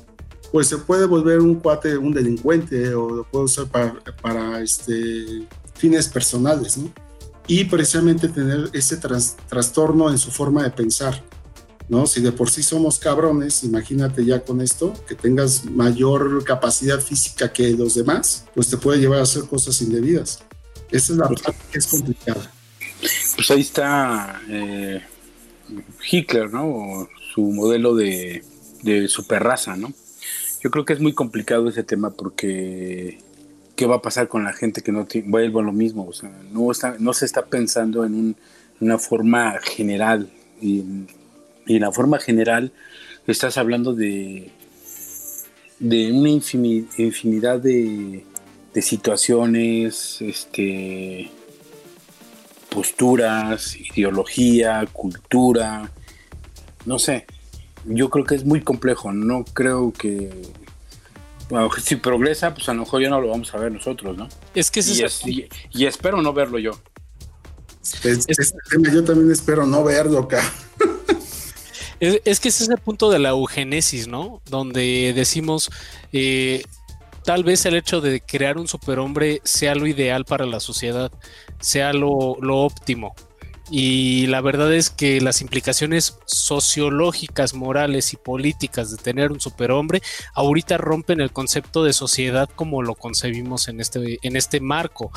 pues se puede volver un cuate, un delincuente o lo puede usar para, para este, fines personales, ¿no? Y precisamente tener ese trastorno en su forma de pensar, ¿no? Si de por sí somos cabrones, imagínate ya con esto, que tengas mayor capacidad física que los demás, pues te puede llevar a hacer cosas indebidas. Esa es la parte que es complicada. Pues ahí está eh, Hitler, ¿no? su modelo de, de superraza, ¿no? Yo creo que es muy complicado ese tema porque ¿qué va a pasar con la gente que no tiene, vuelvo a lo mismo? O sea, no, no se está pensando en una forma general. Y, en la forma general estás hablando de, de una infinidad de, de situaciones, este, posturas, ideología, cultura, no sé. Yo creo que es muy complejo, no creo que si progresa, pues a lo mejor ya no lo vamos a ver nosotros, ¿no? Es que y, y, espero no verlo yo. yo también espero no verlo acá. Es, que ese es el punto de la eugenesis, ¿no? Donde decimos, eh, tal vez el hecho de crear un superhombre sea lo ideal para la sociedad, sea lo, óptimo. Y la verdad es que las implicaciones sociológicas, morales y políticas de tener un superhombre ahorita rompen el concepto de sociedad como lo concebimos en este, en este marco.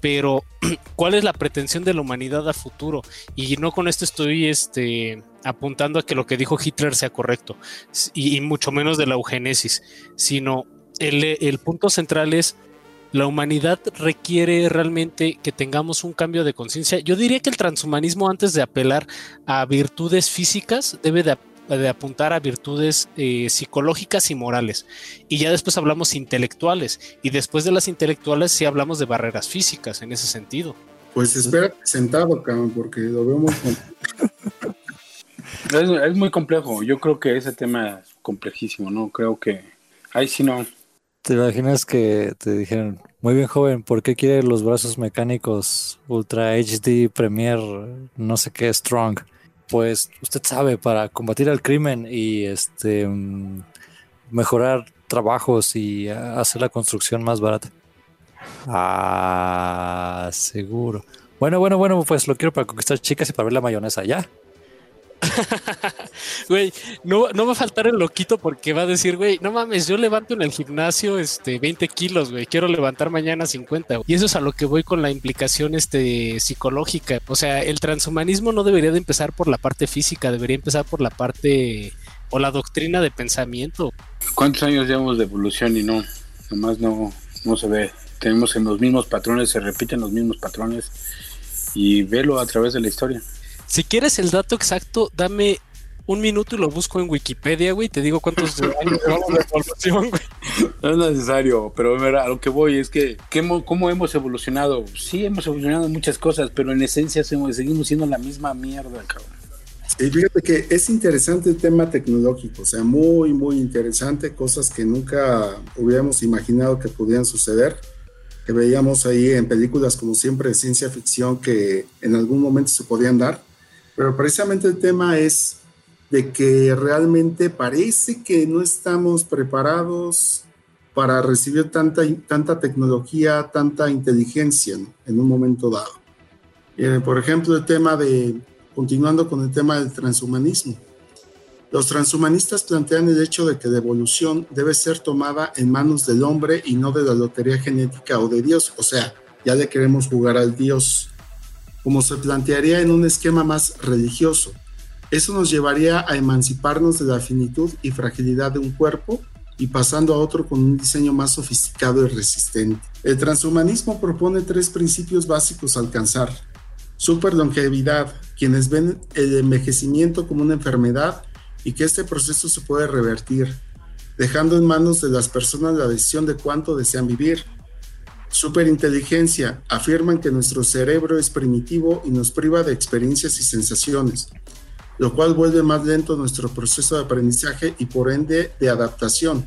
Pero, ¿cuál es la pretensión de la humanidad a futuro? Y no con esto estoy este, apuntando a que lo que dijo Hitler sea correcto, y, y mucho menos de la eugenesis, sino el, punto central es la humanidad requiere realmente que tengamos un cambio de conciencia. Yo diría que el transhumanismo, antes de apelar a virtudes físicas, debe de, apuntar a virtudes eh, psicológicas y morales. Y ya después hablamos intelectuales. Y después de las intelectuales sí hablamos de barreras físicas en ese sentido. Pues espera sentado, cabrón, porque lo vemos. es, es muy complejo. Yo creo que ese tema es complejísimo, ¿no? Creo que ahí sí no ¿Te imaginas que te dijeron, Muy bien, joven. ¿Por qué quiere los brazos mecánicos Ultra HD Premier, no sé qué, Strong? Pues usted sabe, para combatir el crimen y este mm, mejorar trabajos y hacer la construcción más barata. Ah, seguro. Bueno, bueno, bueno, pues lo quiero para conquistar chicas y para ver la mayonesa, ¿ya? güey, no, no va a faltar el loquito porque va a decir, güey, no mames, yo levanto en el gimnasio este 20 kilos, güey, quiero levantar mañana 50. Y eso es a lo que voy con la implicación este, psicológica. O sea, el transhumanismo no debería de empezar por la parte física, debería empezar por la parte o la doctrina de pensamiento. ¿Cuántos años llevamos de evolución y no? Nomás no, no se ve. Tenemos en los mismos patrones, se repiten los mismos patrones y velo a través de la historia. Si quieres el dato exacto, dame un minuto y lo busco en Wikipedia, güey. Te digo cuántos años llevamos de evolución, güey. No es necesario, pero a lo que voy es que, ¿cómo hemos evolucionado? Sí, hemos evolucionado en muchas cosas, pero en esencia seguimos siendo la misma mierda, cabrón. Y fíjate que es interesante el tema tecnológico, o sea, muy, muy interesante, cosas que nunca hubiéramos imaginado que podían suceder, que veíamos ahí en películas como siempre de ciencia ficción que en algún momento se podían dar pero precisamente el tema es de que realmente parece que no estamos preparados para recibir tanta, tanta tecnología, tanta inteligencia en un momento dado. Eh, por ejemplo, el tema de, continuando con el tema del transhumanismo. Los transhumanistas plantean el hecho de que la evolución debe ser tomada en manos del hombre y no de la lotería genética o de Dios. O sea, ya le queremos jugar al Dios como se plantearía en un esquema más religioso. Eso nos llevaría a emanciparnos de la finitud y fragilidad de un cuerpo y pasando a otro con un diseño más sofisticado y resistente. El transhumanismo propone tres principios básicos a alcanzar. Superlongevidad, quienes ven el envejecimiento como una enfermedad y que este proceso se puede revertir, dejando en manos de las personas la decisión de cuánto desean vivir Superinteligencia. Afirman que nuestro cerebro es primitivo y nos priva de experiencias y sensaciones, lo cual vuelve más lento nuestro proceso de aprendizaje y por ende de adaptación.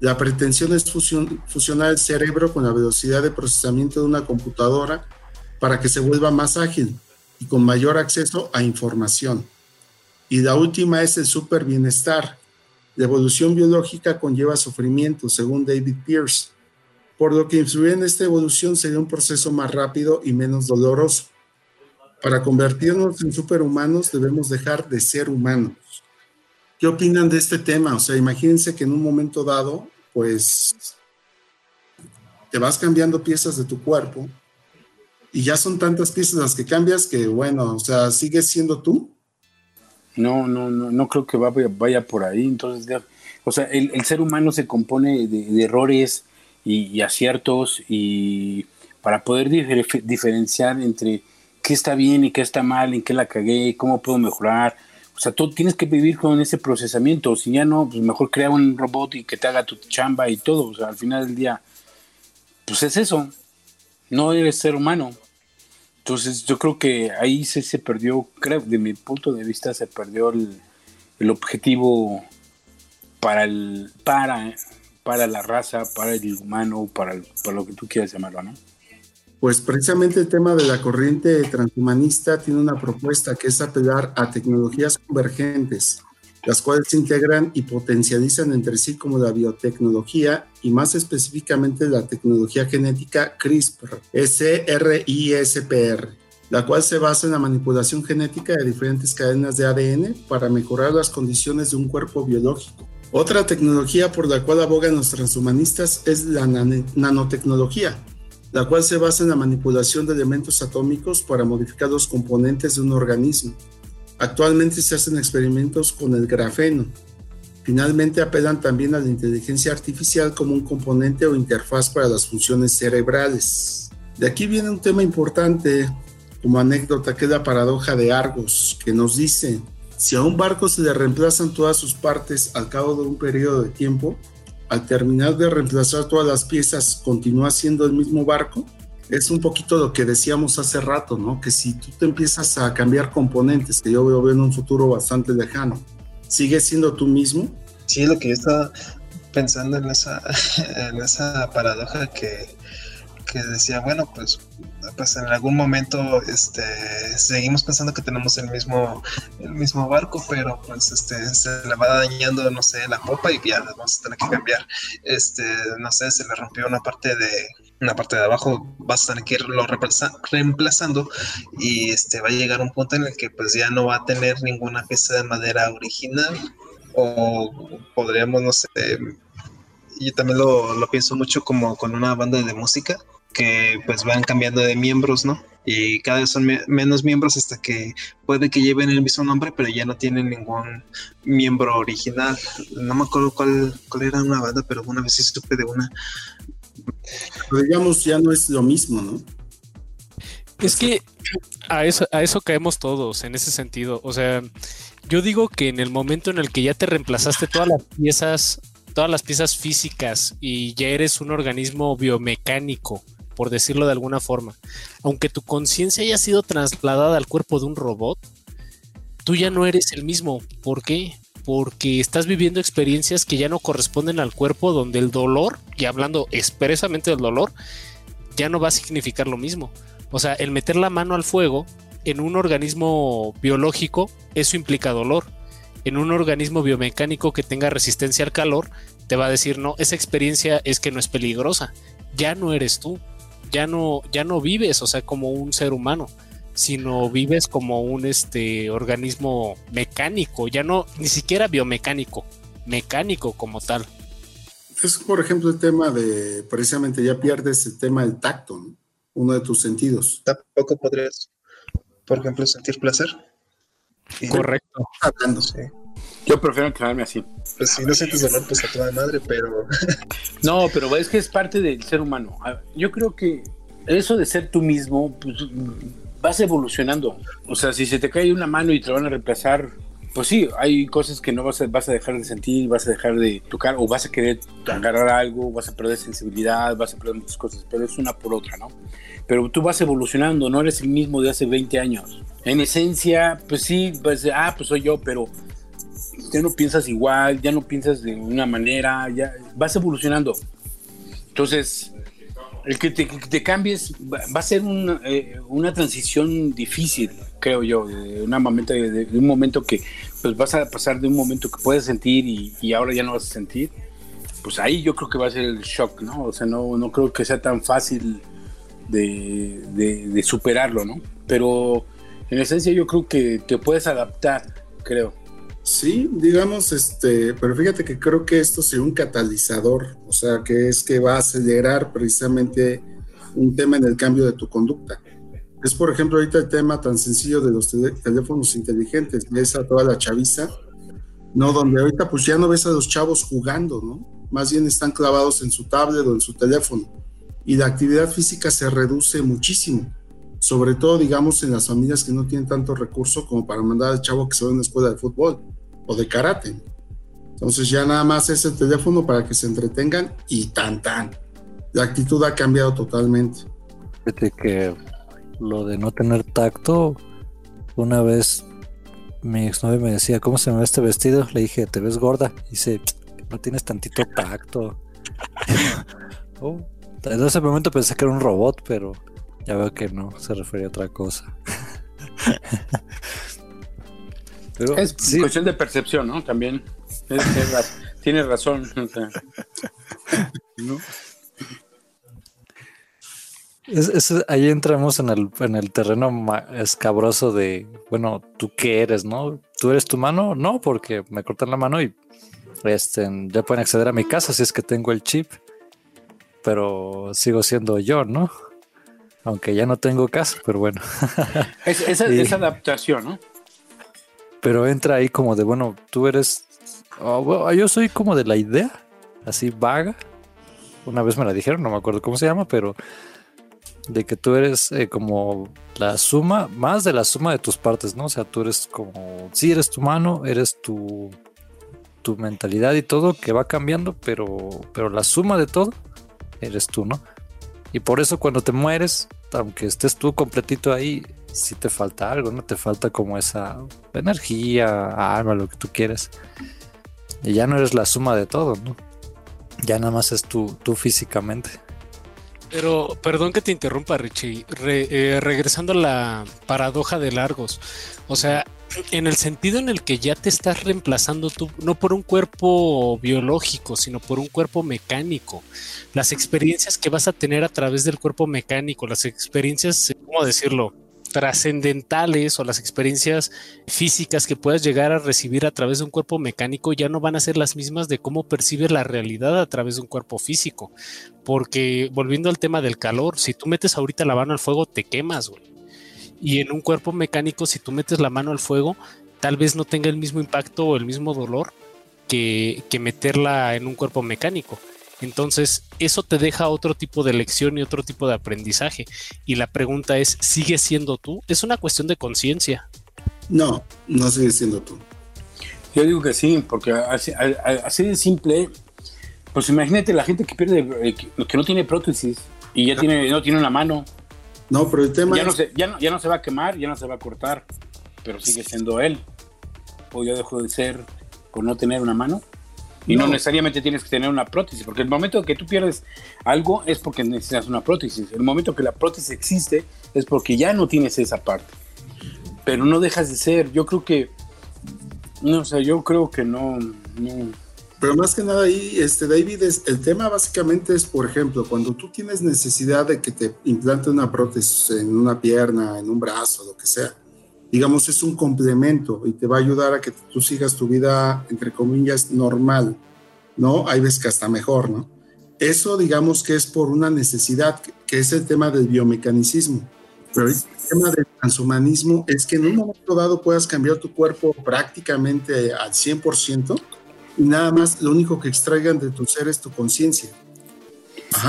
La pretensión es fusionar el cerebro con la velocidad de procesamiento de una computadora para que se vuelva más ágil y con mayor acceso a información. Y la última es el super bienestar. La evolución biológica conlleva sufrimiento, según David Pierce por lo que influir en esta evolución sería un proceso más rápido y menos doloroso. Para convertirnos en superhumanos debemos dejar de ser humanos. ¿Qué opinan de este tema? O sea, imagínense que en un momento dado, pues, te vas cambiando piezas de tu cuerpo y ya son tantas piezas las que cambias que, bueno, o sea, ¿sigues siendo tú? No, no, no, no creo que vaya, vaya por ahí. Entonces, o sea, el, ser humano se compone de errores, y, aciertos y para poder diferenciar entre qué está bien y qué está mal, en qué la cagué, cómo puedo mejorar. O sea, tú tienes que vivir con ese procesamiento. Si ya no, pues mejor crea un robot y que te haga tu chamba y todo. O sea, al final del día, pues es eso. No eres ser humano. Entonces, yo creo que ahí se, se perdió, creo, de mi punto de vista, se perdió el, el objetivo para el, para para la raza, para el humano, para, para lo que tú quieras llamarlo, ¿no? Pues precisamente el tema de la corriente transhumanista tiene una propuesta que es apelar a tecnologías convergentes, las cuales se integran y potencializan entre sí como la biotecnología y más específicamente la tecnología genética CRISPR, S-R-I-S-P-R, la cual se basa en la manipulación genética de diferentes cadenas de ADN para mejorar las condiciones de un cuerpo biológico otra tecnología por la cual abogan los transhumanistas es la nanotecnología, la cual se basa en la manipulación de elementos atómicos para modificar los componentes de un organismo. Actualmente se hacen experimentos con el grafeno. Finalmente apelan también a la inteligencia artificial como un componente o interfaz para las funciones cerebrales. De aquí viene un tema importante como anécdota que es la paradoja de Argos, que nos dice, si a un barco se le reemplazan todas sus partes al cabo de un periodo de tiempo, al terminar de reemplazar todas las piezas, continúa siendo el mismo barco. Es un poquito lo que decíamos hace rato, ¿no? Que si tú te empiezas a cambiar componentes, que yo veo en un futuro bastante lejano, ¿sigues siendo tú mismo? Sí, lo que yo estaba pensando en esa, en esa paradoja que, que decía, bueno, pues, pues en algún momento este, seguimos pensando que tenemos el mismo, el mismo barco, pero pues este, se le va dañando, no sé, la popa y ya vamos a tener que cambiar. Este, no sé, se le rompió una parte de, una parte de abajo, vas a tener que irlo reemplazando y este, va a llegar un punto en el que pues ya no va a tener ninguna pieza de madera original o podríamos, no sé, yo también lo, lo pienso mucho como con una banda de música que pues van cambiando de miembros, ¿no? Y cada vez son menos miembros hasta que puede que lleven el mismo nombre, pero ya no tienen ningún miembro original. No me acuerdo cuál, cuál era una banda, pero una vez sí supe de una. Pero digamos, ya no es lo mismo, ¿no? Es que a eso, a eso caemos todos en ese sentido. O sea, yo digo que en el momento en el que ya te reemplazaste todas las piezas, todas las piezas físicas y ya eres un organismo biomecánico por decirlo de alguna forma, aunque tu conciencia haya sido trasladada al cuerpo de un robot, tú ya no eres el mismo. ¿Por qué? Porque estás viviendo experiencias que ya no corresponden al cuerpo, donde el dolor, y hablando expresamente del dolor, ya no va a significar lo mismo. O sea, el meter la mano al fuego en un organismo biológico, eso implica dolor. En un organismo biomecánico que tenga resistencia al calor, te va a decir, no, esa experiencia es que no es peligrosa. Ya no eres tú ya no, ya no vives, o sea, como un ser humano, sino vives como un este organismo mecánico, ya no, ni siquiera biomecánico, mecánico como tal. Es por ejemplo el tema de, precisamente ya pierdes el tema del tacto, uno de tus sentidos. Tampoco podrías, por ejemplo, sentir placer. Correcto. Hablando. Yo prefiero quedarme así. Pues si no sientes dolor, pues a toda madre, pero. no, pero es que es parte del ser humano. Yo creo que eso de ser tú mismo, pues vas evolucionando. O sea, si se te cae una mano y te van a reemplazar, pues sí, hay cosas que no vas a, vas a dejar de sentir, vas a dejar de tocar, o vas a querer agarrar algo, vas a perder sensibilidad, vas a perder muchas cosas, pero es una por otra, ¿no? Pero tú vas evolucionando, no eres el mismo de hace 20 años. En esencia, pues sí, pues, ah, pues soy yo, pero ya no piensas igual, ya no piensas de una manera, ya vas evolucionando. Entonces, el que te, cambies va a ser eh, una, transición difícil, creo yo, de, una momento, de, un momento que pues vas a pasar de un momento que puedes sentir y, ahora ya no vas a sentir. Pues ahí yo creo que va a ser el shock, ¿no? O sea, no, no creo que sea tan fácil de, de superarlo, ¿no? Pero en esencia yo creo que te puedes adaptar, creo. Sí, digamos, este, pero fíjate que creo que esto sería un catalizador, o sea, que es que va a acelerar precisamente un tema en el cambio de tu conducta. Es, por ejemplo, ahorita el tema tan sencillo de los teléfonos inteligentes, ves a toda la chaviza, ¿no? Donde ahorita pues ya no ves a los chavos jugando, ¿no? Más bien están clavados en su tablet o en su teléfono. Y la actividad física se reduce muchísimo sobre todo, digamos, en las familias que no tienen tanto recurso como para mandar al chavo que se va a una escuela de fútbol o de karate. Entonces ya nada más es el teléfono para que se entretengan y tan tan. La actitud ha cambiado totalmente. Que lo de no tener tacto, una vez mi exnovio me decía, ¿cómo se me ve este vestido? Le dije, te ves gorda. Y dice, no tienes tantito tacto. oh, en ese momento pensé que era un robot, pero ya veo que no, se refería a otra cosa. Pero, es cuestión de percepción, ¿no? También. tienes razón. ahí entramos en el, en el terreno escabroso de, bueno, ¿tú qué eres, no? ¿Tú eres tu mano? No, porque me cortan la mano y este, ya pueden acceder a mi casa si es que tengo el chip, pero sigo siendo yo, ¿no? Aunque ya no tengo casa, pero bueno. Es, esa, adaptación, ¿no? Pero entra ahí como de, bueno, tú eres... Oh, yo soy como de la idea, así vaga. Una vez me la dijeron, no me acuerdo cómo se llama, pero de que tú eres eh, como la suma, más de la suma de tus partes, ¿no? O sea, tú eres como, sí, eres tu mano, eres tu, tu mentalidad y todo que va cambiando, pero, pero la suma de todo eres tú, ¿no? Y por eso cuando te mueres, aunque estés tú completito ahí, sí te falta algo, ¿no? Te falta como esa energía, alma, lo que tú quieres. Y ya no eres la suma de todo, ¿no? Ya nada más es tú, tú físicamente. Pero, perdón que te interrumpa, Richie. Eh, regresando a la paradoja de largos. O sea, en el sentido en el que ya te estás reemplazando tú, no por un cuerpo biológico, sino por un cuerpo mecánico. Las experiencias que vas a tener a través del cuerpo mecánico, las experiencias, ¿cómo decirlo? Trascendentales o las experiencias físicas que puedas llegar a recibir a través de un cuerpo mecánico ya no van a ser las mismas de cómo percibes la realidad a través de un cuerpo físico. Porque volviendo al tema del calor, si tú metes ahorita la mano al fuego, te quemas, güey. Y en un cuerpo mecánico, si tú metes la mano al fuego, tal vez no tenga el mismo impacto o el mismo dolor que, que meterla en un cuerpo mecánico. Entonces, eso te deja otro tipo de lección y otro tipo de aprendizaje. Y la pregunta es, ¿sigue siendo tú? Es una cuestión de conciencia. No, no sigue siendo tú. Yo digo que sí, porque así, de simple, pues imagínate la gente que pierde, eh, que, no tiene prótesis y ya tiene, no tiene una mano. No, pero el tema ya no, se, ya, no, ya no se va a quemar, ya no se va a cortar, pero sigue siendo él. O ya dejó de ser por no tener una mano. Y no. necesariamente tienes que tener una prótesis, porque el momento que tú pierdes algo es porque necesitas una prótesis. El momento que la prótesis existe es porque ya no tienes esa parte. Pero no dejas de ser. Yo creo que. No sé, yo creo que no, Pero más que nada ahí, este David, es, el tema básicamente es, por ejemplo, cuando tú tienes necesidad de que te implante una prótesis en una pierna, en un brazo, lo que sea digamos, es un complemento y te va a ayudar a que tú sigas tu vida, entre comillas, normal, ¿no? Hay veces que hasta mejor, ¿no? Eso, digamos, que es por una necesidad, que es el tema del biomecanicismo. Pero el tema del transhumanismo es que en un momento dado puedas cambiar tu cuerpo prácticamente al 100% y nada más lo único que extraigan de tu ser es tu conciencia.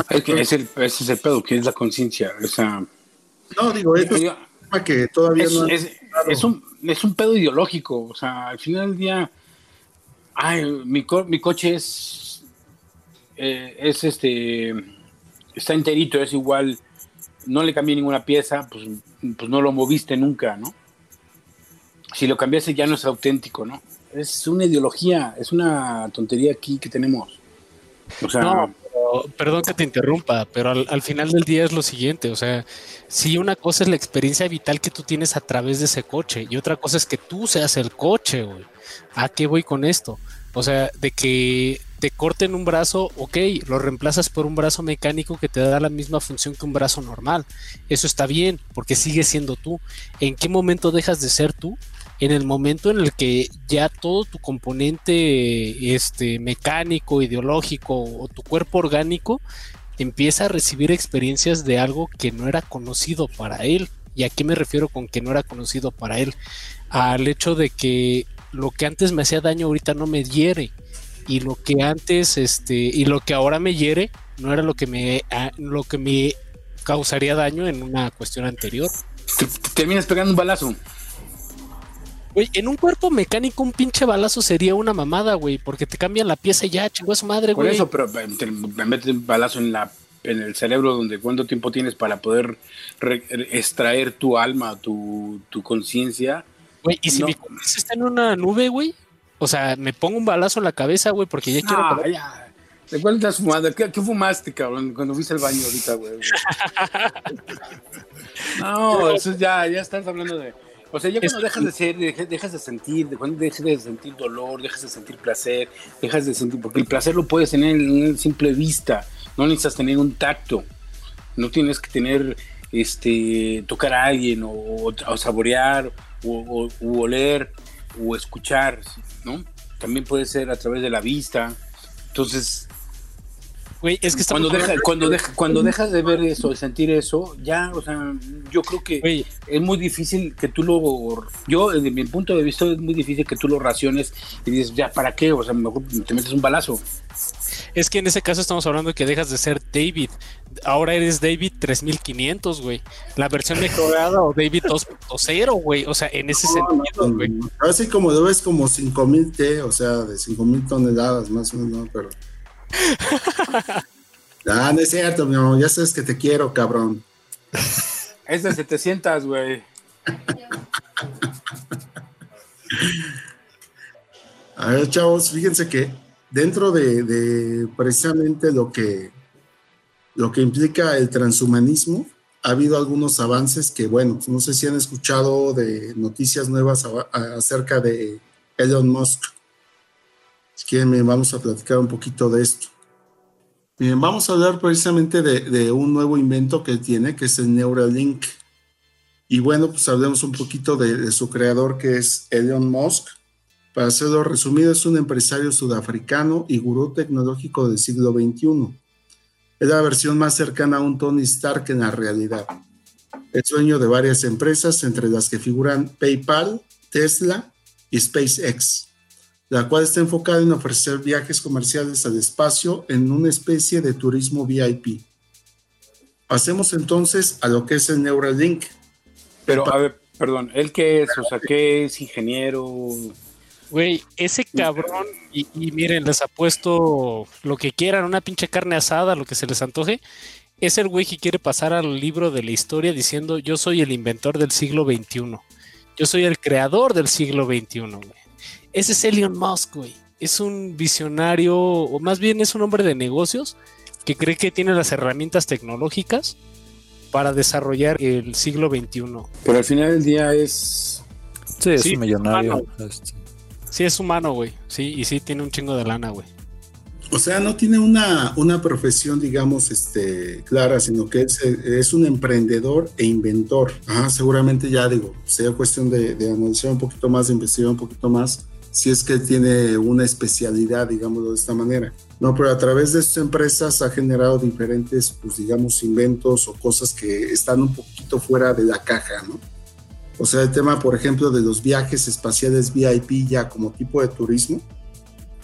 Es que es el, ese es el pedo, que es la conciencia. no, digo, esto es que todavía no es un, es un pedo ideológico. O sea, al final del día, ay, mi, mi coche es, eh, es este, está enterito, es igual, no le cambié ninguna pieza, pues, pues no lo moviste nunca, ¿no? Si lo cambiase ya no es auténtico, ¿no? Es una ideología, es una tontería aquí que tenemos. O sea, perdón que te interrumpa, pero al, final del día es lo siguiente, o sea, si una cosa es la experiencia vital que tú tienes a través de ese coche y otra cosa es que tú seas el coche, güey. ¿A qué voy con esto? O sea, de que te corten un brazo, ok, lo reemplazas por un brazo mecánico que te da la misma función que un brazo normal. Eso está bien, porque sigue siendo tú. ¿En qué momento dejas de ser tú? En el momento en el que ya todo tu componente este, mecánico, ideológico o tu cuerpo orgánico empieza a recibir experiencias de algo que no era conocido para él. ¿Y a qué me refiero con que no era conocido para él? Al hecho de que lo que antes me hacía daño ahorita no me hiere. Y lo que antes, este, y lo que ahora me hiere, no era lo que me, lo que me causaría daño en una cuestión anterior. terminas pegando un balazo. Güey, en un cuerpo mecánico un pinche balazo sería una mamada, güey, porque te cambian la pieza y ya, chingó a su madre, güey. Por eso, pero me metes un balazo en la en el cerebro donde cuánto tiempo tienes para poder extraer tu alma, tu, tu conciencia. Güey, y si mi conciencia está en una nube, güey, o sea, me pongo un balazo en la cabeza, güey, porque ya quiero. Ah, ya. ¿De cuál estás fumando? ¿Qué, fumaste, cabrón, cuando fuiste al baño ahorita, güey? no, eso ya, ya estás hablando de o sea, ya cuando dejas de ser, dejas de sentir, cuando dejas de sentir dolor, dejas de sentir placer, dejas de sentir, porque el placer lo puedes tener en simple vista, no necesitas tener un tacto, no tienes que tener, este, tocar a alguien o, saborear o, oler o escuchar, ¿no? También puede ser a través de la vista. Entonces, es que cuando, cuando, cuando dejas de ver eso, de sentir eso, ya, o sea, yo creo que es muy difícil que tú lo. Yo, desde mi punto de vista, es muy difícil que tú lo raciones y dices, ya, ¿para qué? O sea, mejor te metes un balazo. Es que en ese caso estamos hablando de que dejas de ser David. Ahora eres David 3500, güey. La versión mejorada o David 2.0, güey. O sea, en ese sentido, güey. Así como debes como 5000 T, o sea, de 5000 toneladas más o menos, pero. ah, no es cierto, mi amor. Ya sabes que te quiero, cabrón. Es de 700, güey. A ver, chavos, fíjense que dentro de, precisamente lo que, lo que implica el transhumanismo, ha habido algunos avances que, bueno, no sé si han escuchado de noticias nuevas acerca de Elon Musk. Si quieren, vamos a platicar un poquito de esto. Bien, vamos a hablar precisamente de, un nuevo invento que tiene, que es el Neuralink. Y bueno, pues hablemos un poquito de, su creador, que es Elon Musk. Para hacerlo resumido, es un empresario sudafricano y gurú tecnológico del siglo XXI. Es la versión más cercana a un Tony Stark en la realidad. Es dueño de varias empresas, entre las que figuran PayPal, Tesla y SpaceX, la cual está enfocada en ofrecer viajes comerciales al espacio en una especie de turismo VIP. Pasemos entonces a lo que es el Neuralink. Pero, a ver, perdón, ¿él qué es? O sea, ¿qué es ingeniero? Güey, ese cabrón, y, miren, les apuesto lo que quieran, una pinche carne asada, lo que se les antoje. Es el güey que quiere pasar al libro de la historia diciendo: Yo soy el inventor del siglo XXI. Yo soy el creador del siglo XXI, güey. Ese es Elon Musk, güey. Es un visionario, o más bien es un hombre de negocios que cree que tiene las herramientas tecnológicas para desarrollar el siglo XXI. Pero al final del día es. Sí, es un millonario. Sí, es humano, güey. Sí, y sí tiene un chingo de lana, güey. O sea, no tiene una, una profesión, digamos, este, clara, sino que es, un emprendedor e inventor. Ajá, seguramente ya digo, sería cuestión de, de, analizar un poquito más, de investigar un poquito más, si es que tiene una especialidad, digámoslo de esta manera. No, pero a través de sus empresas ha generado diferentes, pues digamos, inventos o cosas que están un poquito fuera de la caja, ¿no? O sea, el tema, por ejemplo, de los viajes espaciales VIP ya como tipo de turismo,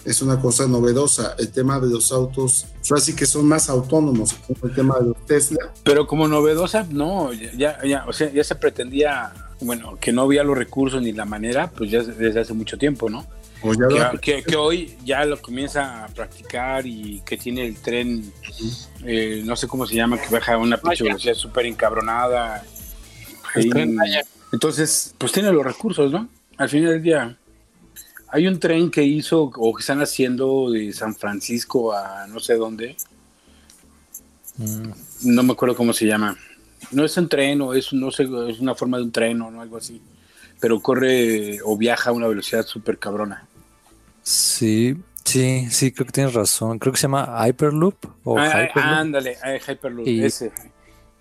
es una cosa novedosa. El tema de los autos, así que son más autónomos, como el tema de los Tesla. Pero como novedosa, no, ya, ya, o sea, ya se pretendía, bueno, que no había los recursos ni la manera, pues ya desde hace mucho tiempo, ¿no? que, que, hoy ya lo comienza a practicar y que tiene el tren, eh, no sé cómo se llama, que baja a una pinche velocidad súper encabronada. El tren entonces, pues tiene los recursos, ¿no? Al final del día, hay un tren que hizo o que están haciendo de San Francisco a no sé dónde. Mm. No me acuerdo cómo se llama. No es un tren o es, no sé, es una forma de un tren o algo así. Pero corre o viaja a una velocidad súper cabrona. Sí, sí, sí, creo que tienes razón. Creo que se llama Hyperloop. O ah, Ándale, Hyperloop, ese.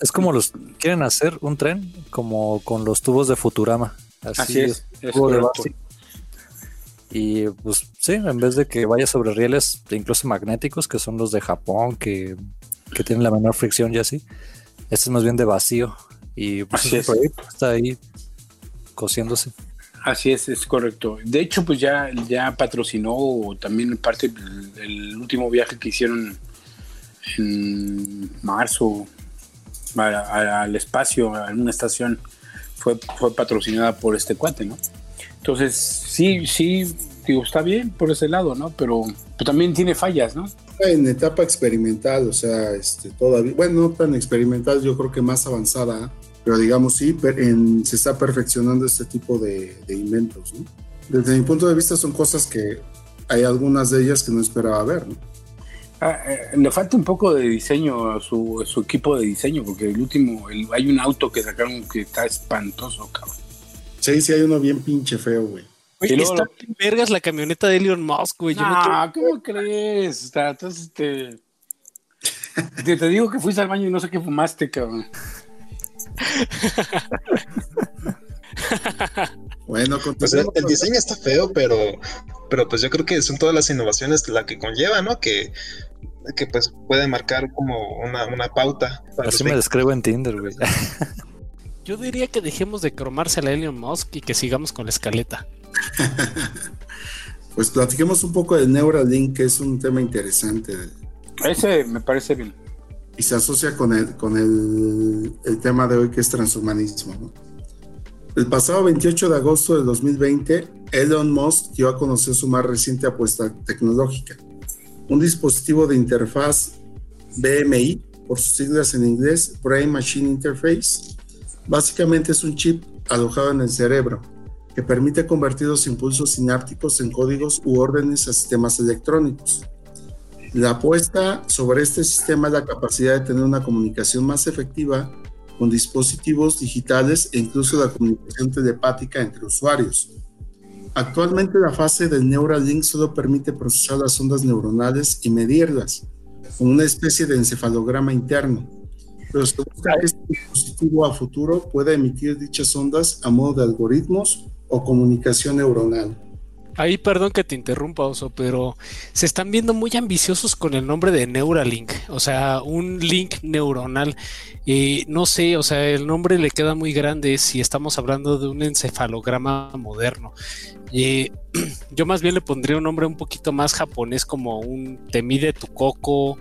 Es como los quieren hacer un tren como con los tubos de Futurama. Así, es. y pues sí, en vez de que vaya sobre rieles incluso magnéticos, que son los de Japón, que, tienen la menor fricción y así, este es más bien de vacío. Y pues está ahí cosiéndose. Así es, es correcto. De hecho, pues ya, ya patrocinó también parte del último viaje que hicieron en marzo al espacio, a una estación, fue, fue patrocinada por este cuate, ¿no? Entonces, sí, sí, digo, está bien por ese lado, ¿no? Pero pues, también tiene fallas, ¿no? En etapa experimental, o sea, este, todavía, bueno, no tan experimental, yo creo que más avanzada, pero digamos sí, se está perfeccionando este tipo de, de inventos, ¿no? Desde mi punto de vista son cosas que hay algunas de ellas que no esperaba ver, ¿no? Ah, eh, le falta un poco de diseño a su, equipo de diseño, porque el último, hay un auto que sacaron que está espantoso, cabrón. Sí, sí, hay uno bien pinche feo, güey. Está en vergas la camioneta de Elon Musk, güey. Ah, ¿cómo crees? Está, entonces, este... te, te digo que fuiste al baño y no sé qué fumaste, cabrón. bueno, pues el, diseño está feo, pero, pero pues yo creo que son todas las innovaciones la que conlleva, ¿no? Que que pues puede marcar como una, pauta. Así me describo en Tinder, güey. Yo diría que dejemos de cromarse a Elon Musk y que sigamos con la escaleta. pues platiquemos un poco del Neuralink, que es un tema interesante. Ese me parece bien. Y se asocia con el, con el, el tema de hoy que es transhumanismo. El pasado 28 de agosto de 2020, Elon Musk dio a conocer su más reciente apuesta tecnológica, un dispositivo de interfaz BMI, por sus siglas en inglés, Brain Machine Interface. Básicamente es un chip alojado en el cerebro, que permite convertir los impulsos sinápticos en códigos u órdenes a sistemas electrónicos. La apuesta sobre este sistema es la capacidad de tener una comunicación más efectiva con dispositivos digitales e incluso la comunicación telepática entre usuarios. Actualmente la fase del Neuralink solo permite procesar las ondas neuronales y medirlas, con una especie de encefalograma interno, pero se busca que este dispositivo a futuro pueda emitir dichas ondas a modo de algoritmos o comunicación neuronal. Ahí perdón que te interrumpa, Oso, pero se están viendo muy ambiciosos con el nombre de Neuralink, o sea, un link neuronal. y no sé, o sea, el nombre le queda muy grande si estamos hablando de un encefalograma moderno. yo más bien le pondría un nombre un poquito más japonés como un te mide tu coco,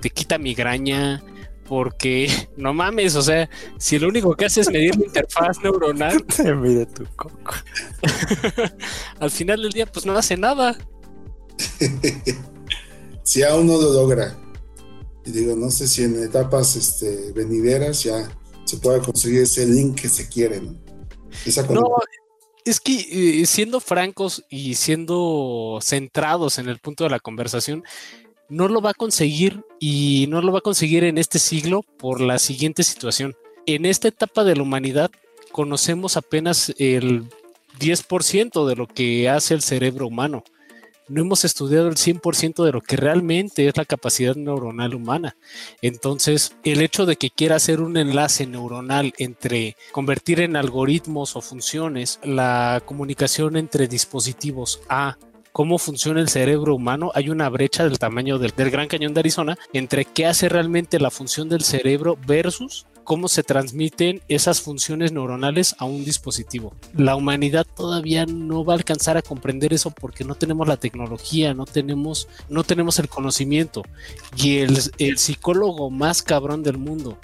te quita migraña, porque no mames, o sea, si lo único que hace es medir la interfaz neuronal, te mide tu coco. al final del día, pues no hace nada. si aún no lo logra, y digo, no sé si en etapas este, venideras ya se pueda conseguir ese link que se quiere, ¿no? no, es que eh, siendo francos y siendo centrados en el punto de la conversación, no lo va a conseguir y no lo va a conseguir en este siglo por la siguiente situación. En esta etapa de la humanidad conocemos apenas el 10% de lo que hace el cerebro humano. No hemos estudiado el 100% de lo que realmente es la capacidad neuronal humana. Entonces, el hecho de que quiera hacer un enlace neuronal entre convertir en algoritmos o funciones la comunicación entre dispositivos A cómo funciona el cerebro humano, hay una brecha del tamaño del, Gran Cañón de Arizona entre qué hace realmente la función del cerebro versus cómo se transmiten esas funciones neuronales a un dispositivo. La humanidad todavía no va a alcanzar a comprender eso porque no tenemos la tecnología, no tenemos, no tenemos el conocimiento. Y el, el psicólogo más cabrón del mundo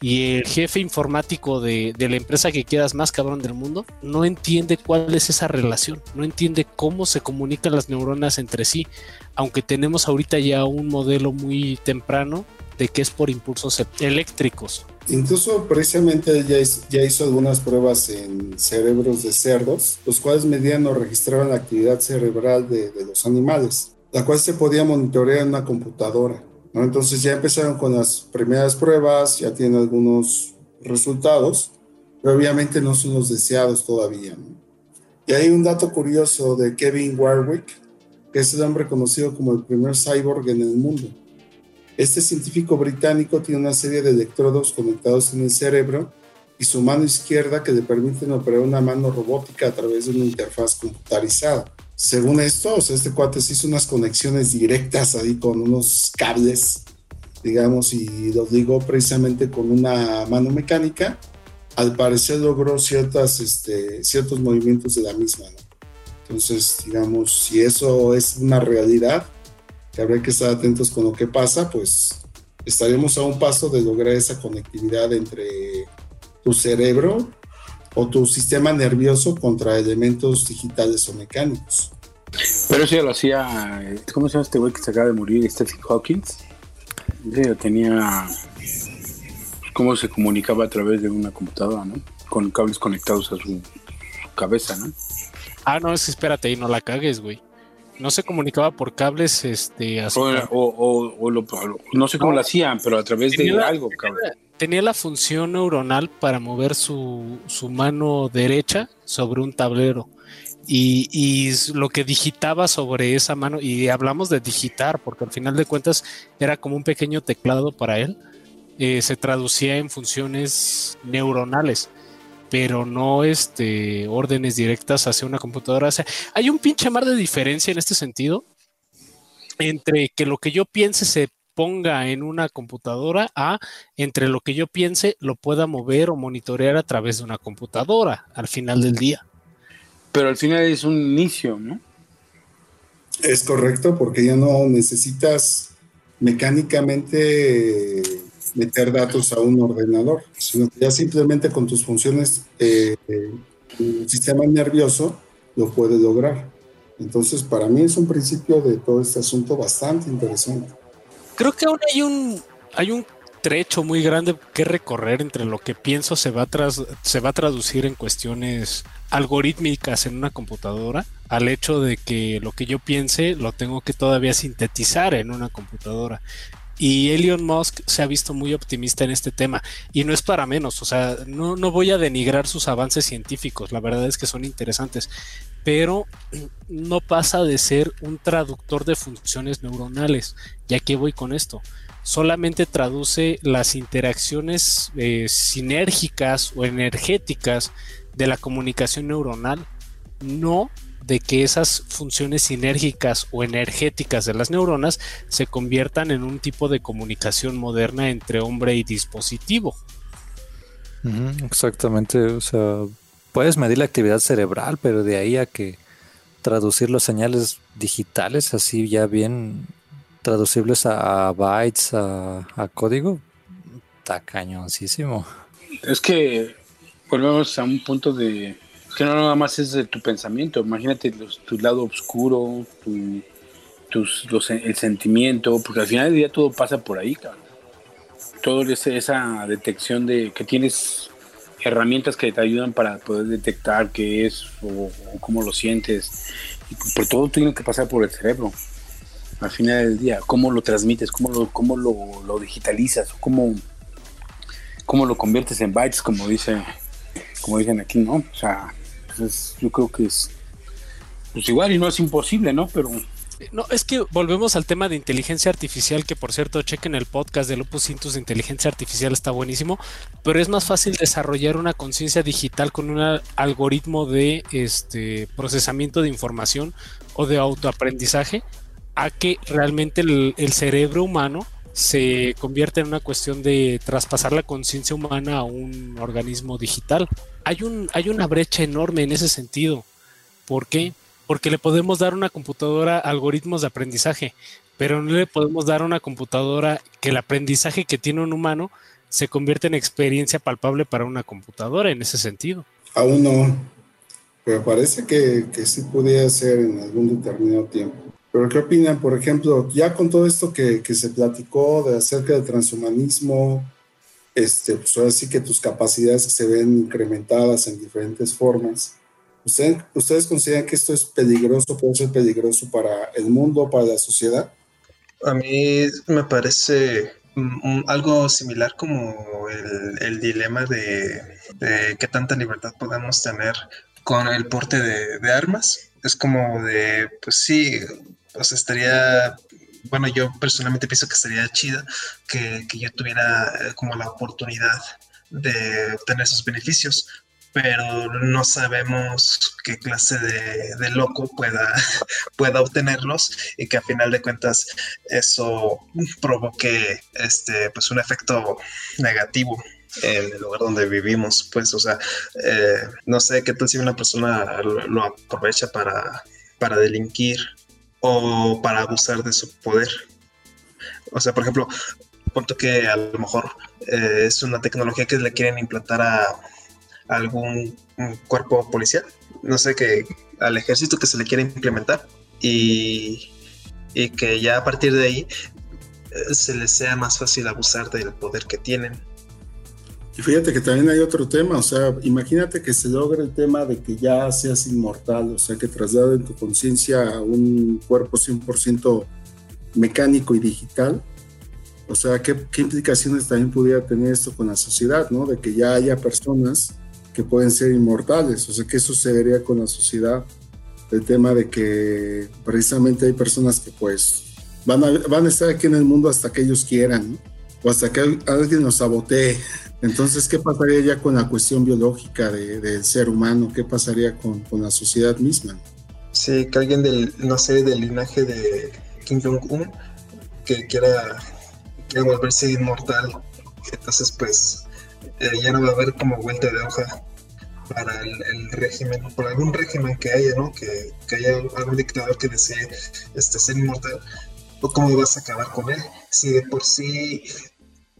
y el jefe informático de, la empresa que quieras más cabrón del mundo no entiende cuál es esa relación, no entiende cómo se comunican las neuronas entre sí, aunque tenemos ahorita ya un modelo muy temprano de que es por impulsos eléctricos. Incluso precisamente ya, hizo algunas pruebas en cerebros de cerdos, los cuales medían o registraban la actividad cerebral de, de los animales, la cual se podía monitorear en una computadora. Entonces ya empezaron con las primeras pruebas, ya tienen algunos resultados, pero obviamente no son los deseados todavía. Y hay un dato curioso de Kevin Warwick, que es el hombre conocido como el primer cyborg en el mundo. Este científico británico tiene una serie de electrodos conectados en el cerebro y su mano izquierda que le permiten operar una mano robótica a través de una interfaz computarizada según esto, o sea, este cuate se hizo unas conexiones directas ahí con unos cables, digamos, y lo digo precisamente con una mano mecánica. Al parecer logró ciertas, este, ciertos movimientos de la misma. Entonces, digamos, si eso es una realidad, que habrá que estar atentos con lo que pasa, pues estaremos a un paso de lograr esa conectividad entre tu cerebro o tu sistema nervioso contra elementos digitales o mecánicos. Pero eso ya lo hacía, ¿cómo se llama este güey que se acaba de morir? Stephen Hawking. tenía cómo se comunicaba a través de una computadora, ¿no? Con cables conectados a su cabeza, ¿no? Ah, no, es espérate y no la cagues, güey. No se comunicaba por cables, este, a o, o, no sé cómo lo hacían, pero a través de algo, cabrón tenía la función neuronal para mover su, mano derecha sobre un tablero. Y, lo que digitaba sobre esa mano, y hablamos de digitar, porque al final de cuentas era como un pequeño teclado para él, eh, se traducía en funciones neuronales, pero no este, órdenes directas hacia una computadora. Hay un pinche mar de diferencia en este sentido entre que lo que yo piense se ponga en una computadora a entre lo que yo piense lo pueda mover o monitorear a través de una computadora al final del día. Pero al final es un inicio, ¿no? Es correcto, porque ya no necesitas mecánicamente meter datos a un ordenador, sino que ya simplemente con tus funciones, eh, el sistema nervioso lo puede lograr. Entonces, para mí es un principio de todo este asunto bastante interesante creo que aún hay un, hay un trecho muy grande que recorrer entre lo que pienso se va, tras, se va a traducir en cuestiones algorítmicas en una computadora al hecho de que lo que yo piense lo tengo que todavía sintetizar en una computadora. Y Elon Musk se ha visto muy optimista en este tema. Y no es para menos, o sea, no, no voy a denigrar sus avances científicos, la verdad es que son interesantes, pero no pasa de ser un traductor de funciones neuronales. ¿Y aquí voy con esto? Solamente traduce las interacciones eh, sinérgicas o energéticas de la comunicación neuronal, no de que esas funciones sinérgicas o energéticas de las neuronas se conviertan en un tipo de comunicación moderna entre hombre y dispositivo. exactamente, o sea, puedes medir la actividad cerebral, pero de ahí a que traducir los señales digitales así ya bien traducibles a, bytes, a, código, está cañoncísimo. Es que volvemos a un punto de que no nada más es de tu pensamiento, imagínate tu lado oscuro, tu, tus, el sentimiento, porque al final del día todo pasa por ahí, cabrón. Todo esa detección de que tienes herramientas que te ayudan para poder detectar qué es o, cómo lo sientes. Y por todo tiene que pasar por el cerebro. Al final del día, cómo lo transmites, cómo lo, cómo lo, lo digitalizas, cómo, cómo lo conviertes en bytes, como dice, como dicen aquí, ¿no? O sea, yo creo que es pues igual y no es imposible, ¿no? Pero no, es que volvemos al tema de inteligencia artificial, que por cierto, chequen el podcast de Lupus Intus de inteligencia artificial, está buenísimo, pero es más fácil desarrollar una conciencia digital con un algoritmo de este procesamiento de información o de autoaprendizaje a que realmente el, cerebro humano se convierte en una cuestión de traspasar la conciencia humana a un organismo digital. Hay, hay una brecha enorme en ese sentido. ¿Por qué? Porque le podemos dar una computadora algoritmos de aprendizaje, pero no le podemos dar una computadora que el aprendizaje que tiene un humano se convierte en experiencia palpable para una computadora en ese sentido. Aún no, pero parece que, que sí podría ser en algún determinado tiempo. Pero ¿qué opinan, por ejemplo, ya con todo esto que, que se platicó de acerca del transhumanismo, este, pues ahora sí que tus capacidades se ven incrementadas en diferentes formas. ¿Ustedes, ¿Ustedes consideran que esto es peligroso, puede ser peligroso para el mundo, para la sociedad? A mí me parece algo similar como el, dilema de, de, qué tanta libertad podemos tener con el porte de, armas. Es como de, pues sí, pues estaría, bueno, yo personalmente pienso que estaría chido que, yo tuviera eh, como la oportunidad de obtener esos beneficios, pero no sabemos qué clase de, loco pueda, pueda obtenerlos y que a final de cuentas eso provoque este, pues un efecto negativo en el lugar donde vivimos, pues, o sea, eh, no sé qué tal si una persona lo, aprovecha para, para delinquir o para abusar de su poder. O sea, por ejemplo, punto que a lo mejor eh, es una tecnología que le quieren implantar a, algún cuerpo policial, no sé, que al ejército que se le quiere implementar y, y que ya a partir de ahí eh, se les sea más fácil abusar del poder que tienen. Y fíjate que también hay otro tema, o sea, imagínate que se logra el tema de que ya seas inmortal, o sea, que trasladen tu conciencia a un cuerpo 100% mecánico y digital. O sea, ¿qué, ¿qué, implicaciones también pudiera tener esto con la sociedad, ¿no? De que ya haya personas que pueden ser inmortales, o sea, ¿qué sucedería con la sociedad? El tema de que precisamente hay personas que pues van a, van a estar aquí en el mundo hasta que ellos quieran. O hasta que alguien los sabotee. Entonces, ¿qué pasaría ya con la cuestión biológica del ser humano? ¿Qué pasaría con, con, la sociedad misma? Sí, que alguien del, no sé, del linaje de Kim Jong-un que quiera, quiera volverse inmortal. Entonces, pues, eh, ya no va a haber como vuelta de hoja para el, régimen, por algún régimen que haya, ¿no? Que, haya algún dictador que desee este, ser inmortal, o cómo vas a acabar con él. Si de por sí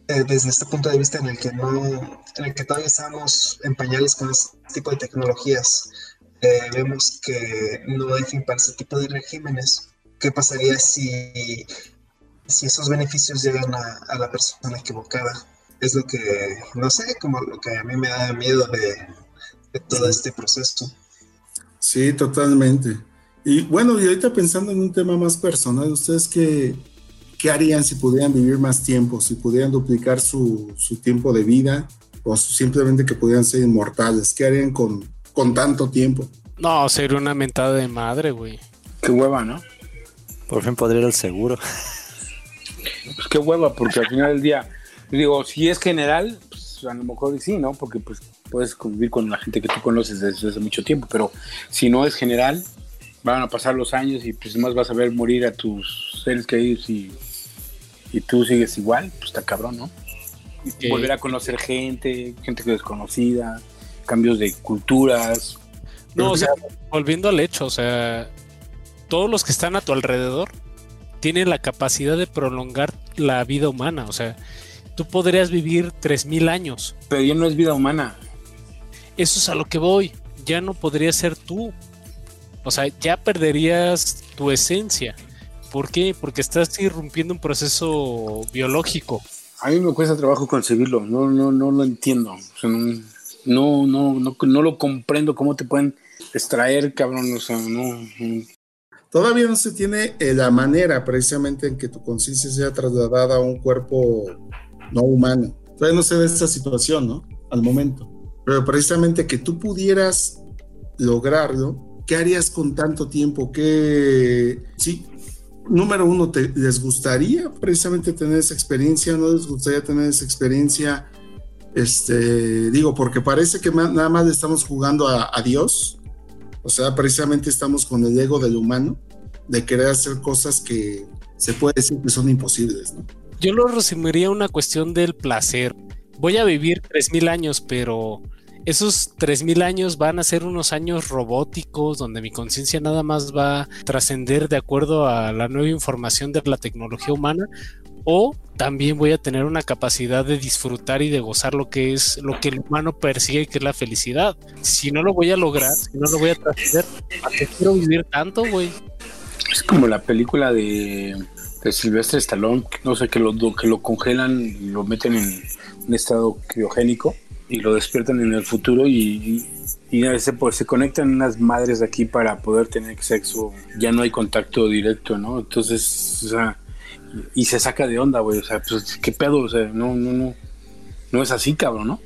eh, desde este punto de vista en el que no, en el que todavía estamos en pañales con este tipo de tecnologías, eh, vemos que no hay fin para este tipo de regímenes. ¿Qué pasaría si si esos beneficios llegan a, la persona equivocada. Es lo que, no sé, como lo que a mí me da miedo de, todo este proceso. Sí, totalmente. Y bueno, y ahorita pensando en un tema más personal, ¿ustedes qué, qué harían si pudieran vivir más tiempo, si pudieran duplicar su, su tiempo de vida o simplemente que pudieran ser inmortales? ¿Qué harían con, con tanto tiempo? No, sería una mentada de madre, güey. Qué hueva, ¿no? Por fin podría ir al seguro. Pues qué hueva, porque al final del día, digo, si es general, pues a lo mejor sí, ¿no? Porque pues puedes convivir con la gente que tú conoces desde hace mucho tiempo, pero si no es general, van a pasar los años y pues más vas a ver morir a tus seres queridos y, y tú sigues igual, pues está cabrón, ¿no? Volver a conocer gente, gente desconocida, cambios de culturas. No, o sea, volviendo al hecho, o sea, todos los que están a tu alrededor tienen la capacidad de prolongar la vida humana. O sea, tú podrías vivir 3.000 años. Pero ya no es vida humana. Eso es a lo que voy. Ya no podrías ser tú. O sea, ya perderías tu esencia. ¿Por qué? Porque estás irrumpiendo un proceso biológico. A mí me cuesta trabajo concebirlo. No, no, no lo entiendo. no, no, no, no, lo comprendo. ¿Cómo te pueden extraer, cabrón? O sea, no Todavía no se tiene eh, la manera precisamente en que tu conciencia sea trasladada a un cuerpo no humano. Todavía no se ve esta situación, ¿no? Al momento. Pero precisamente que tú pudieras lograrlo, ¿qué harías con tanto tiempo? ¿Qué, sí, número uno, te, ¿les gustaría precisamente tener esa experiencia? ¿No les gustaría tener esa experiencia? Este, digo, porque parece que nada más le estamos jugando a, a Dios. O sea, precisamente estamos con el ego del humano de querer hacer cosas que se puede decir que son imposibles, ¿no? Yo lo resumiría una cuestión del placer. Voy a vivir 3.000 años, pero esos 3.000 años van a ser unos años robóticos donde mi conciencia nada más va a trascender de acuerdo a la nueva información de la tecnología humana o también voy a tener una capacidad de disfrutar y de gozar lo que es lo que el humano persigue que es la felicidad. Si no lo voy a lograr, si no lo voy a trascender, ¿a qué quiero vivir tanto, güey? Es como la película de, de Silvestre Stallone, no sé, que lo, que lo congelan y lo meten en un estado criogénico y lo despiertan en el futuro y, y, se, pues, se conectan unas madres aquí para poder tener sexo. Ya no hay contacto directo, ¿no? Entonces, o sea, y se saca de onda, güey. O sea, pues, ¿qué pedo? O sea, no, no, no. No es así, cabrón, ¿no?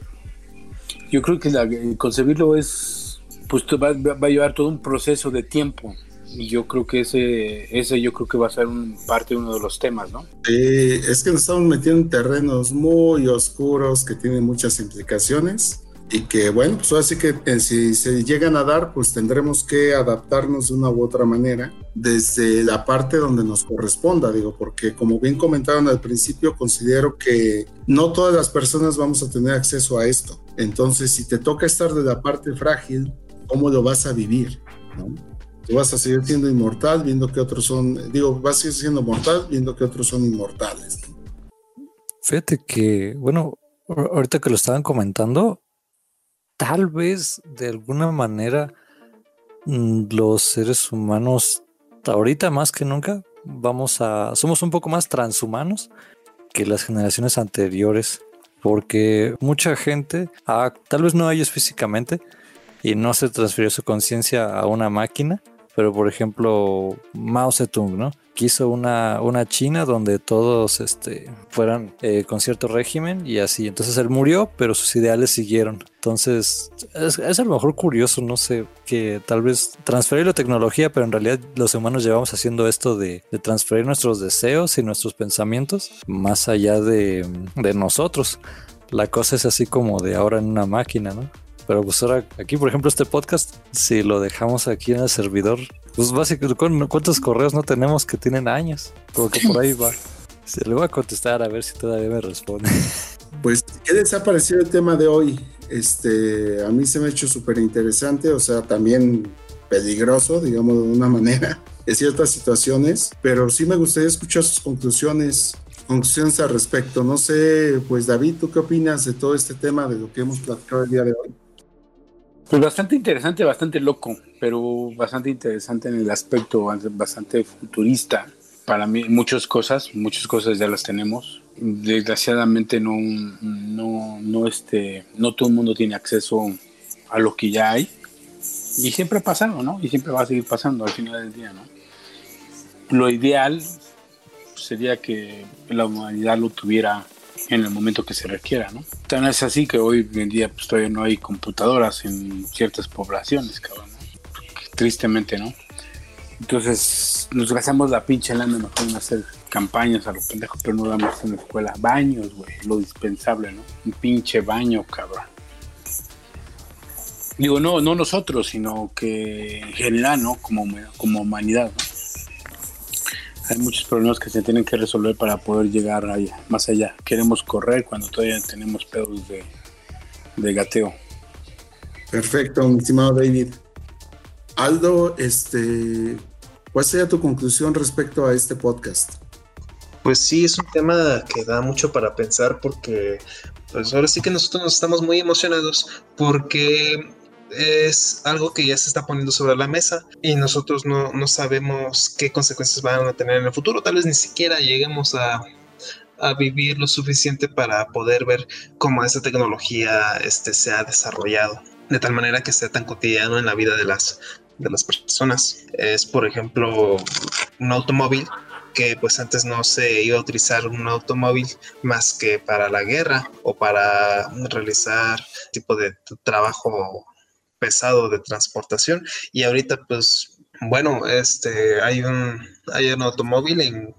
Yo creo que concebirlo es, pues va, va a llevar todo un proceso de tiempo y yo creo que ese, ese yo creo que va a ser un, parte de uno de los temas, ¿no? Sí, es que nos estamos metiendo en terrenos muy oscuros que tienen muchas implicaciones y que bueno, pues así que eh, si se llegan a dar, pues tendremos que adaptarnos de una u otra manera desde la parte donde nos corresponda, digo, porque como bien comentaron al principio, considero que no todas las personas vamos a tener acceso a esto. Entonces, si te toca estar de la parte frágil, ¿cómo lo vas a vivir? ¿no? Vas a seguir siendo inmortal viendo que otros son, digo, vas a seguir siendo mortal viendo que otros son inmortales. Fíjate que, bueno, ahorita que lo estaban comentando, tal vez de alguna manera mm, los seres humanos, ahorita más que nunca, vamos a, somos un poco más transhumanos que las generaciones anteriores, porque mucha gente, ah, tal vez no ellos físicamente, y no se transfirió su conciencia a una máquina, pero por ejemplo Mao Zedong, ¿no? Quiso una, una China donde todos este, fueran eh, con cierto régimen y así. Entonces él murió, pero sus ideales siguieron. Entonces es, es a lo mejor curioso, no sé, que tal vez transferir la tecnología, pero en realidad los humanos llevamos haciendo esto de, de transferir nuestros deseos y nuestros pensamientos más allá de, de nosotros. La cosa es así como de ahora en una máquina, ¿no? Pero pues ahora, aquí por ejemplo, este podcast, si lo dejamos aquí en el servidor, pues básicamente, ¿cuántos correos no tenemos que tienen años? Como que por ahí va. Se le voy a contestar a ver si todavía me responde. Pues, ¿qué les ha parecido el tema de hoy? Este, a mí se me ha hecho súper interesante, o sea, también peligroso, digamos de una manera, en ciertas situaciones, pero sí me gustaría escuchar sus conclusiones, conclusiones al respecto. No sé, pues David, ¿tú qué opinas de todo este tema de lo que hemos platicado el día de hoy? Pues bastante interesante, bastante loco, pero bastante interesante en el aspecto bastante futurista. para mí muchas cosas, muchas cosas ya las tenemos. Desgraciadamente no, no, no, este, no todo el mundo tiene acceso a lo que ya hay. Y siempre pasando, ¿no? Y siempre va a seguir pasando al final del día, ¿no? Lo ideal sería que la humanidad lo tuviera en el momento que se requiera, ¿no? Tan es así que hoy en día pues, todavía no hay computadoras en ciertas poblaciones, cabrón. Tristemente, ¿no? Entonces nos gastamos la pinche lana mejor en hacer campañas a los pendejos, pero no damos en la escuela. Baños, güey, lo dispensable, ¿no? Un pinche baño, cabrón. Digo, no, no nosotros, sino que en general, ¿no? Como, como humanidad, ¿no? Hay muchos problemas que se tienen que resolver para poder llegar allá, más allá. Queremos correr cuando todavía tenemos pedos de, de gateo. Perfecto, mi estimado David. Aldo, este, ¿Cuál sería tu conclusión respecto a este podcast? Pues sí, es un tema que da mucho para pensar porque pues ahora sí que nosotros nos estamos muy emocionados porque es algo que ya se está poniendo sobre la mesa y nosotros no, no sabemos qué consecuencias van a tener en el futuro. Tal vez ni siquiera lleguemos a, a vivir lo suficiente para poder ver cómo esta tecnología este, se ha desarrollado de tal manera que sea tan cotidiano en la vida de las, de las personas. Es, por ejemplo, un automóvil que pues antes no se iba a utilizar un automóvil más que para la guerra o para realizar tipo de trabajo pesado de transportación y ahorita pues bueno este hay un hay un automóvil en,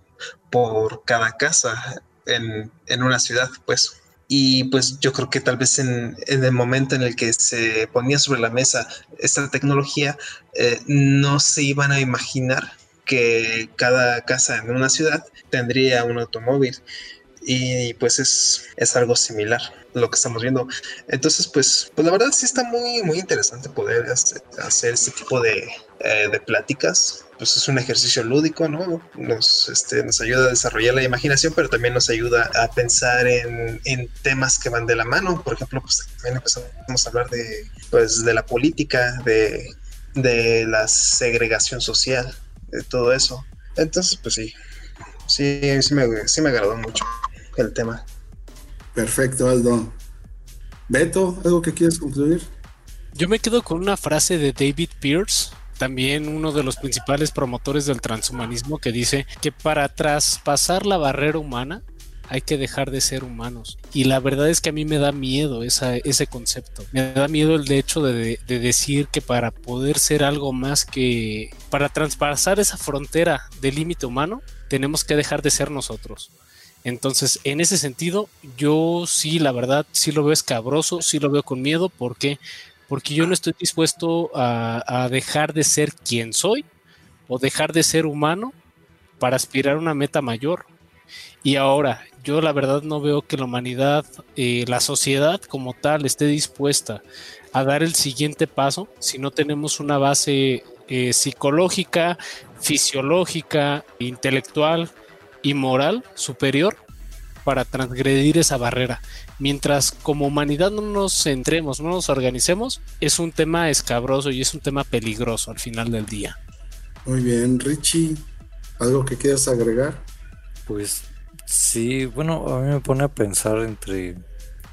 por cada casa en, en una ciudad pues y pues yo creo que tal vez en, el momento en el que se ponía sobre la mesa esta tecnología, eh, no se iban a imaginar que cada casa en una ciudad tendría un automóvil. Y pues es, es algo similar lo que estamos viendo. Entonces, pues, pues la verdad sí está muy, muy interesante poder hacer, este tipo de, eh, de pláticas pues es un ejercicio lúdico, ¿no? Nos, este, nos ayuda a desarrollar la imaginación, pero también nos ayuda a pensar en, temas que van de la mano. Por ejemplo, pues también empezamos a hablar de, pues, de la política, de, de la segregación social, de todo eso. Entonces, pues sí, sí, sí me, sí me agradó mucho el tema. Perfecto, Aldo. Beto, ¿algo que quieres concluir? Yo me quedo con una frase de David Pierce también uno de los principales promotores del transhumanismo que dice que para traspasar la barrera humana hay que dejar de ser humanos. Y la verdad es que a mí me da miedo ese concepto. Me da miedo el hecho de, de, decir que para poder ser algo más que... Para traspasar esa frontera del límite humano, tenemos que dejar de ser nosotros. Entonces, en ese sentido, yo sí, la verdad, sí lo veo escabroso, sí lo veo con miedo. ¿Por qué? porque yo no estoy dispuesto a, dejar de ser quien soy o dejar de ser humano para aspirar a una meta mayor. Y ahora, yo la verdad no veo que la humanidad, eh, la sociedad como tal, esté dispuesta a dar el siguiente paso si no tenemos una base eh, psicológica, fisiológica, intelectual y moral superior para transgredir esa barrera. Mientras como humanidad no nos centremos, no nos organicemos, es un tema escabroso y es un tema peligroso al final del día. Muy bien, Richie, ¿algo que quieras agregar? Pues sí, bueno, a mí me pone a pensar entre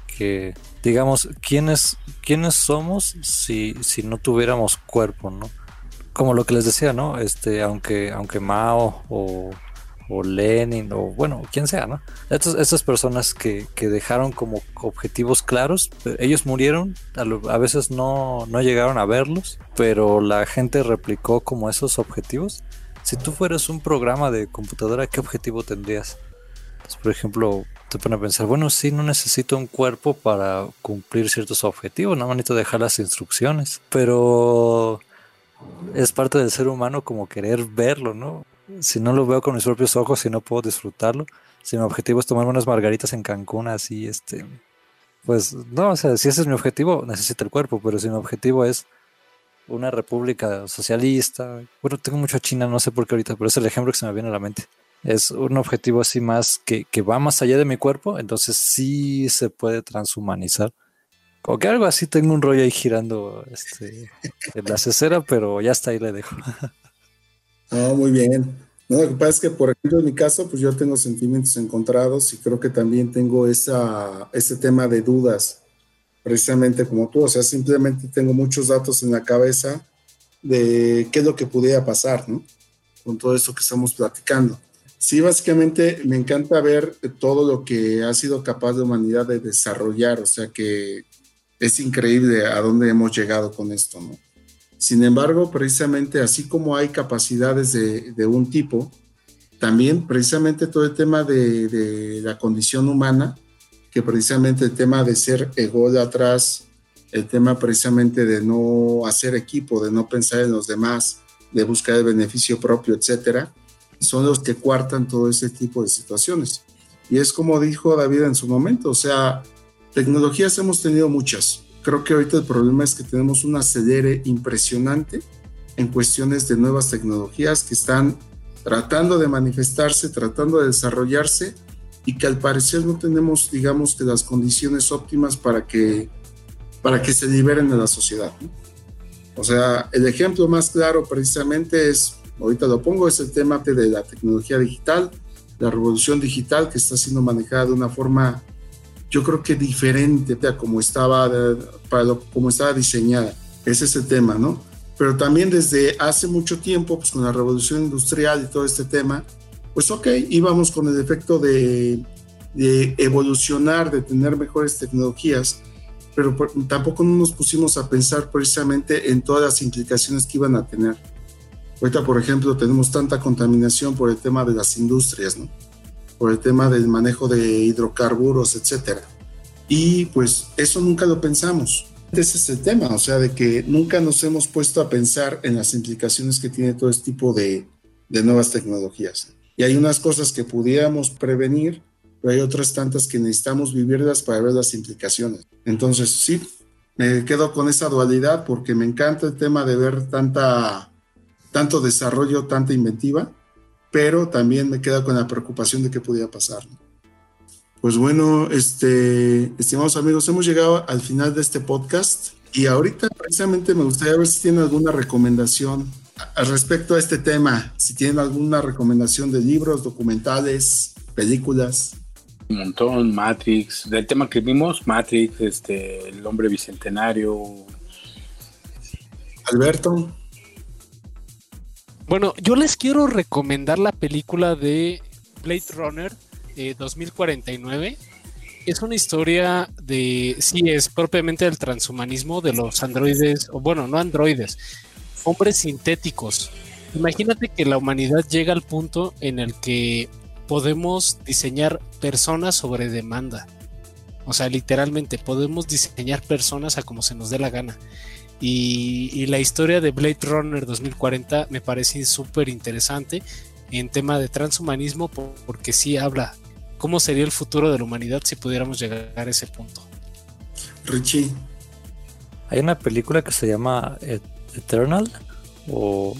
que, digamos, ¿quiénes, quiénes somos si, si no tuviéramos cuerpo, ¿no? Como lo que les decía, ¿no? Este, aunque, aunque Mao o o Lenin, o bueno, quien sea, ¿no? Estas, personas que, dejaron como objetivos claros, ellos murieron, a, veces no, no, llegaron a verlos, pero la gente replicó como esos objetivos. Si tú fueras un programa de computadora, ¿qué objetivo tendrías? Por ejemplo, te pone a pensar, bueno, sí, no necesito un cuerpo para cumplir ciertos objetivos, no necesito dejar las instrucciones, pero es parte del ser humano como querer verlo, ¿no? Si no lo veo con mis propios ojos, si no puedo disfrutarlo, si mi objetivo es tomar unas margaritas en Cancún, así, este, pues no, o sea, si ese es mi objetivo, necesito el cuerpo, pero si mi objetivo es una república socialista, bueno, tengo mucho a China, no sé por qué ahorita, pero es el ejemplo que se me viene a la mente. Es un objetivo así más que, que va más allá de mi cuerpo, entonces sí se puede transhumanizar. Como que algo así tengo un rollo ahí girando este, en la cesera, pero ya está ahí le dejo. Oh, muy bien. No, lo que pasa es que, por ejemplo, en mi caso, pues yo tengo sentimientos encontrados y creo que también tengo esa, ese tema de dudas, precisamente como tú. O sea, simplemente tengo muchos datos en la cabeza de qué es lo que pudiera pasar, ¿no? Con todo esto que estamos platicando. Sí, básicamente me encanta ver todo lo que ha sido capaz la humanidad de desarrollar, o sea que es increíble a dónde hemos llegado con esto, ¿no? Sin embargo, precisamente así como hay capacidades de, un tipo, también precisamente todo el tema de, la condición humana, que precisamente el tema de ser atrás, el tema precisamente de no hacer equipo, de no pensar en los demás, de buscar el beneficio propio, etcétera, son los que cuartan todo ese tipo de situaciones. Y es como dijo David en su momento, o sea, tecnologías hemos tenido muchas, Creo que ahorita el problema es que tenemos un acelere impresionante en cuestiones de nuevas tecnologías que están tratando de manifestarse, tratando de desarrollarse y que al parecer no tenemos, digamos, que las condiciones óptimas para que, para que se liberen de la sociedad. O sea, el ejemplo más claro precisamente es, ahorita lo pongo, es el tema de la tecnología digital, la revolución digital que está siendo manejada de una forma yo creo que diferente a como estaba, para como estaba diseñada. Ese es el tema, ¿no? Pero también desde hace mucho tiempo, pues con la revolución industrial y todo este tema, pues ok, íbamos con el efecto de, de evolucionar, de tener mejores tecnologías, pero tampoco nos pusimos a pensar precisamente en todas las implicaciones que iban a tener. Ahorita, por ejemplo, tenemos tanta contaminación por el tema de las industrias, ¿no? Por el tema del manejo de hidrocarburos, etcétera. Y pues eso nunca lo pensamos. Ese es el tema, o sea, de que nunca nos hemos puesto a pensar en las implicaciones que tiene todo este tipo de, de nuevas tecnologías. Y hay unas cosas que pudiéramos prevenir, pero hay otras tantas que necesitamos vivirlas para ver las implicaciones. Entonces, sí, me quedo con esa dualidad porque me encanta el tema de ver tanta, tanto desarrollo, tanta inventiva, pero también me queda con la preocupación de qué podía pasar. Pues bueno, este, estimados amigos, hemos llegado al final de este podcast y ahorita precisamente me gustaría ver si tienen alguna recomendación al respecto a este tema, si tienen alguna recomendación de libros, documentales, películas. Un montón, Matrix, del tema que vimos, Matrix, este, el hombre bicentenario. Alberto. Bueno, yo les quiero recomendar la película de Blade Runner 2049. Eh, es una historia de, sí, es propiamente del transhumanismo de los androides, o bueno, no androides, hombres sintéticos. Imagínate que la humanidad llega al punto en el que podemos diseñar personas sobre demanda. O sea, literalmente podemos diseñar personas a como se nos dé la gana. Y, la historia de Blade Runner 2040 me parece súper interesante en tema de transhumanismo porque sí habla cómo sería el futuro de la humanidad si pudiéramos llegar a ese punto. Richie. Hay una película que se llama Eternal o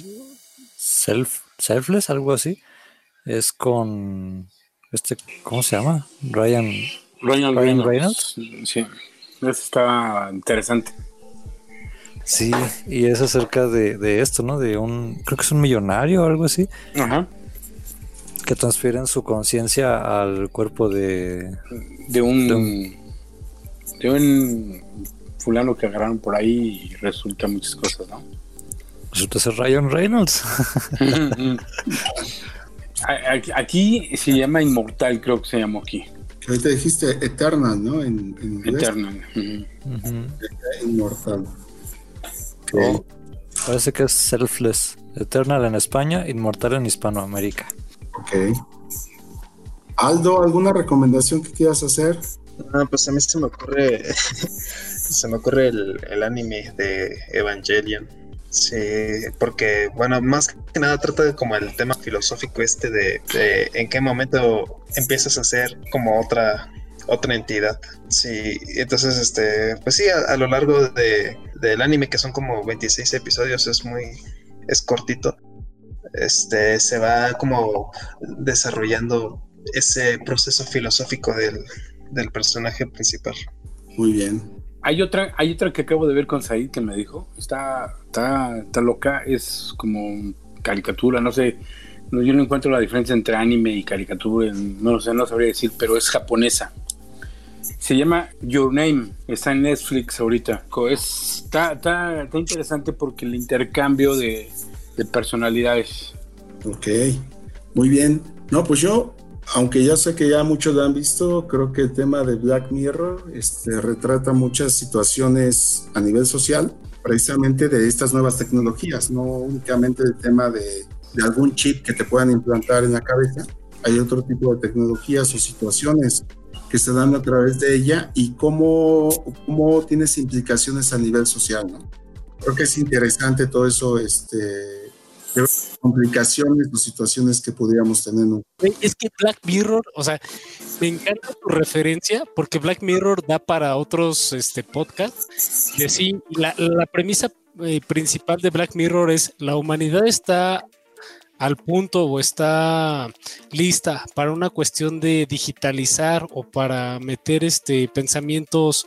Self, Selfless, algo así. Es con este, ¿cómo se llama? Ryan, Ryan, Ryan Reynolds. Sí, eso está interesante. Sí, y es acerca de, esto, ¿no? De un, creo que es un millonario o algo así. Ajá. Que transfieren su conciencia al cuerpo de... De un, de un... fulano que agarraron por ahí y resulta muchas cosas, ¿no? Resulta ser Ryan Reynolds. aquí se llama Inmortal, creo que se llamó aquí. Ahorita dijiste Eternal, ¿no? En, Eternal. Inmortal. Parece que es Selfless. Eternal en España, Inmortal en Hispanoamérica. Ok. Aldo, ¿alguna recomendación que quieras hacer? Ah, pues a mí se me ocurre. se me ocurre el, anime de Evangelion. Sí, porque, bueno, más que nada trata de como el tema filosófico este de, de en qué momento empiezas a ser como otra otra entidad. Sí, entonces, este, pues sí, a, lo largo de, del anime, que son como 26 episodios, es muy, es cortito, este, se va como desarrollando ese proceso filosófico del, del personaje principal. Muy bien. Hay otra, hay otra que acabo de ver con Said que me dijo, está, está, está loca, es como caricatura, no sé, No, yo no encuentro la diferencia entre anime y caricatura, no lo sé, no sabría decir, pero es japonesa. Se llama Your Name, está en Netflix ahorita. está, está, interesante porque el intercambio de, de personalidades. Ok, muy bien. No, pues yo aunque ya sé que ya muchos lo han visto, creo que el tema de Black Mirror este, retrata muchas situaciones a nivel social, precisamente de estas nuevas tecnologías, no únicamente el tema de algún chip que te puedan implantar en la cabeza, hay otro tipo de tecnologías o situaciones que se dan a través de ella y cómo, cómo tienes implicaciones a nivel social, ¿no? Creo que es interesante todo eso, este, complicaciones o situaciones que podríamos tener. Es que Black Mirror, o sea, me encanta tu referencia porque Black Mirror da para otros este, podcasts. De sí, la, premisa eh, principal de Black Mirror es la humanidad está al punto o está lista para una cuestión de digitalizar o para meter este pensamientos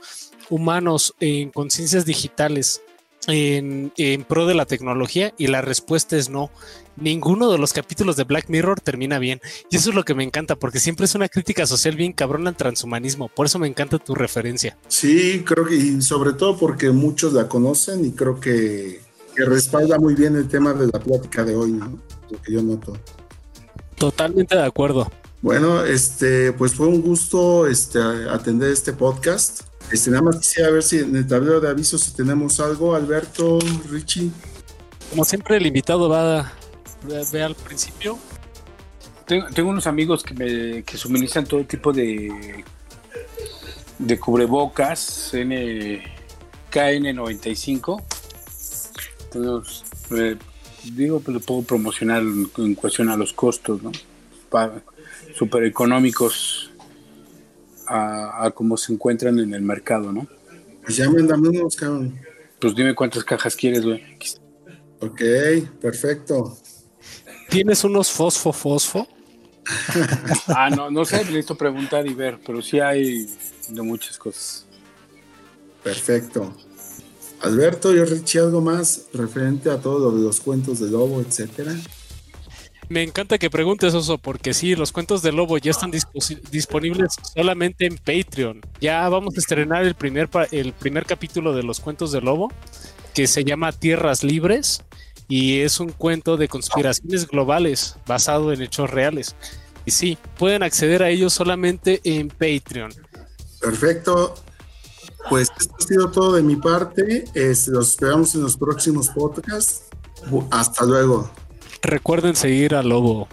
humanos en conciencias digitales en, pro de la tecnología y la respuesta es no. Ninguno de los capítulos de Black Mirror termina bien. Y eso es lo que me encanta, porque siempre es una crítica social bien cabrona al transhumanismo. Por eso me encanta tu referencia. Sí, creo que, y sobre todo porque muchos la conocen y creo que, respalda muy bien el tema de la plática de hoy, ¿no? Lo que yo noto. Totalmente de acuerdo. Bueno, este, pues fue un gusto este, atender este podcast. Este, nada más quisiera ver si en el tablero de avisos si tenemos algo, Alberto, Richie. Como siempre, el invitado va a ver al principio. Tengo, unos amigos que me que suministran todo tipo de de cubrebocas N, KN95. Entonces, digo, pues lo puedo promocionar en cuestión a los costos, ¿no? Súper económicos a, cómo se encuentran en el mercado, ¿no? Pues ya mándame unos, cabrón. Pues dime cuántas cajas quieres, güey. Ok, perfecto. ¿Tienes unos fosfo fosfo? ah, no, no sé, necesito preguntar y ver, pero sí hay de muchas cosas. Perfecto. Alberto, yo Richie, algo más referente a todo lo de los cuentos de lobo, etcétera. Me encanta que preguntes eso, porque sí, los cuentos de Lobo ya están disponibles solamente en Patreon. Ya vamos a estrenar el primer, el primer capítulo de los cuentos de Lobo, que se llama Tierras Libres, y es un cuento de conspiraciones globales basado en hechos reales. Y sí, pueden acceder a ellos solamente en Patreon. Perfecto. Pues esto ha sido todo de mi parte. los esperamos en los próximos podcasts. Hasta luego. Recuerden seguir a Lobo.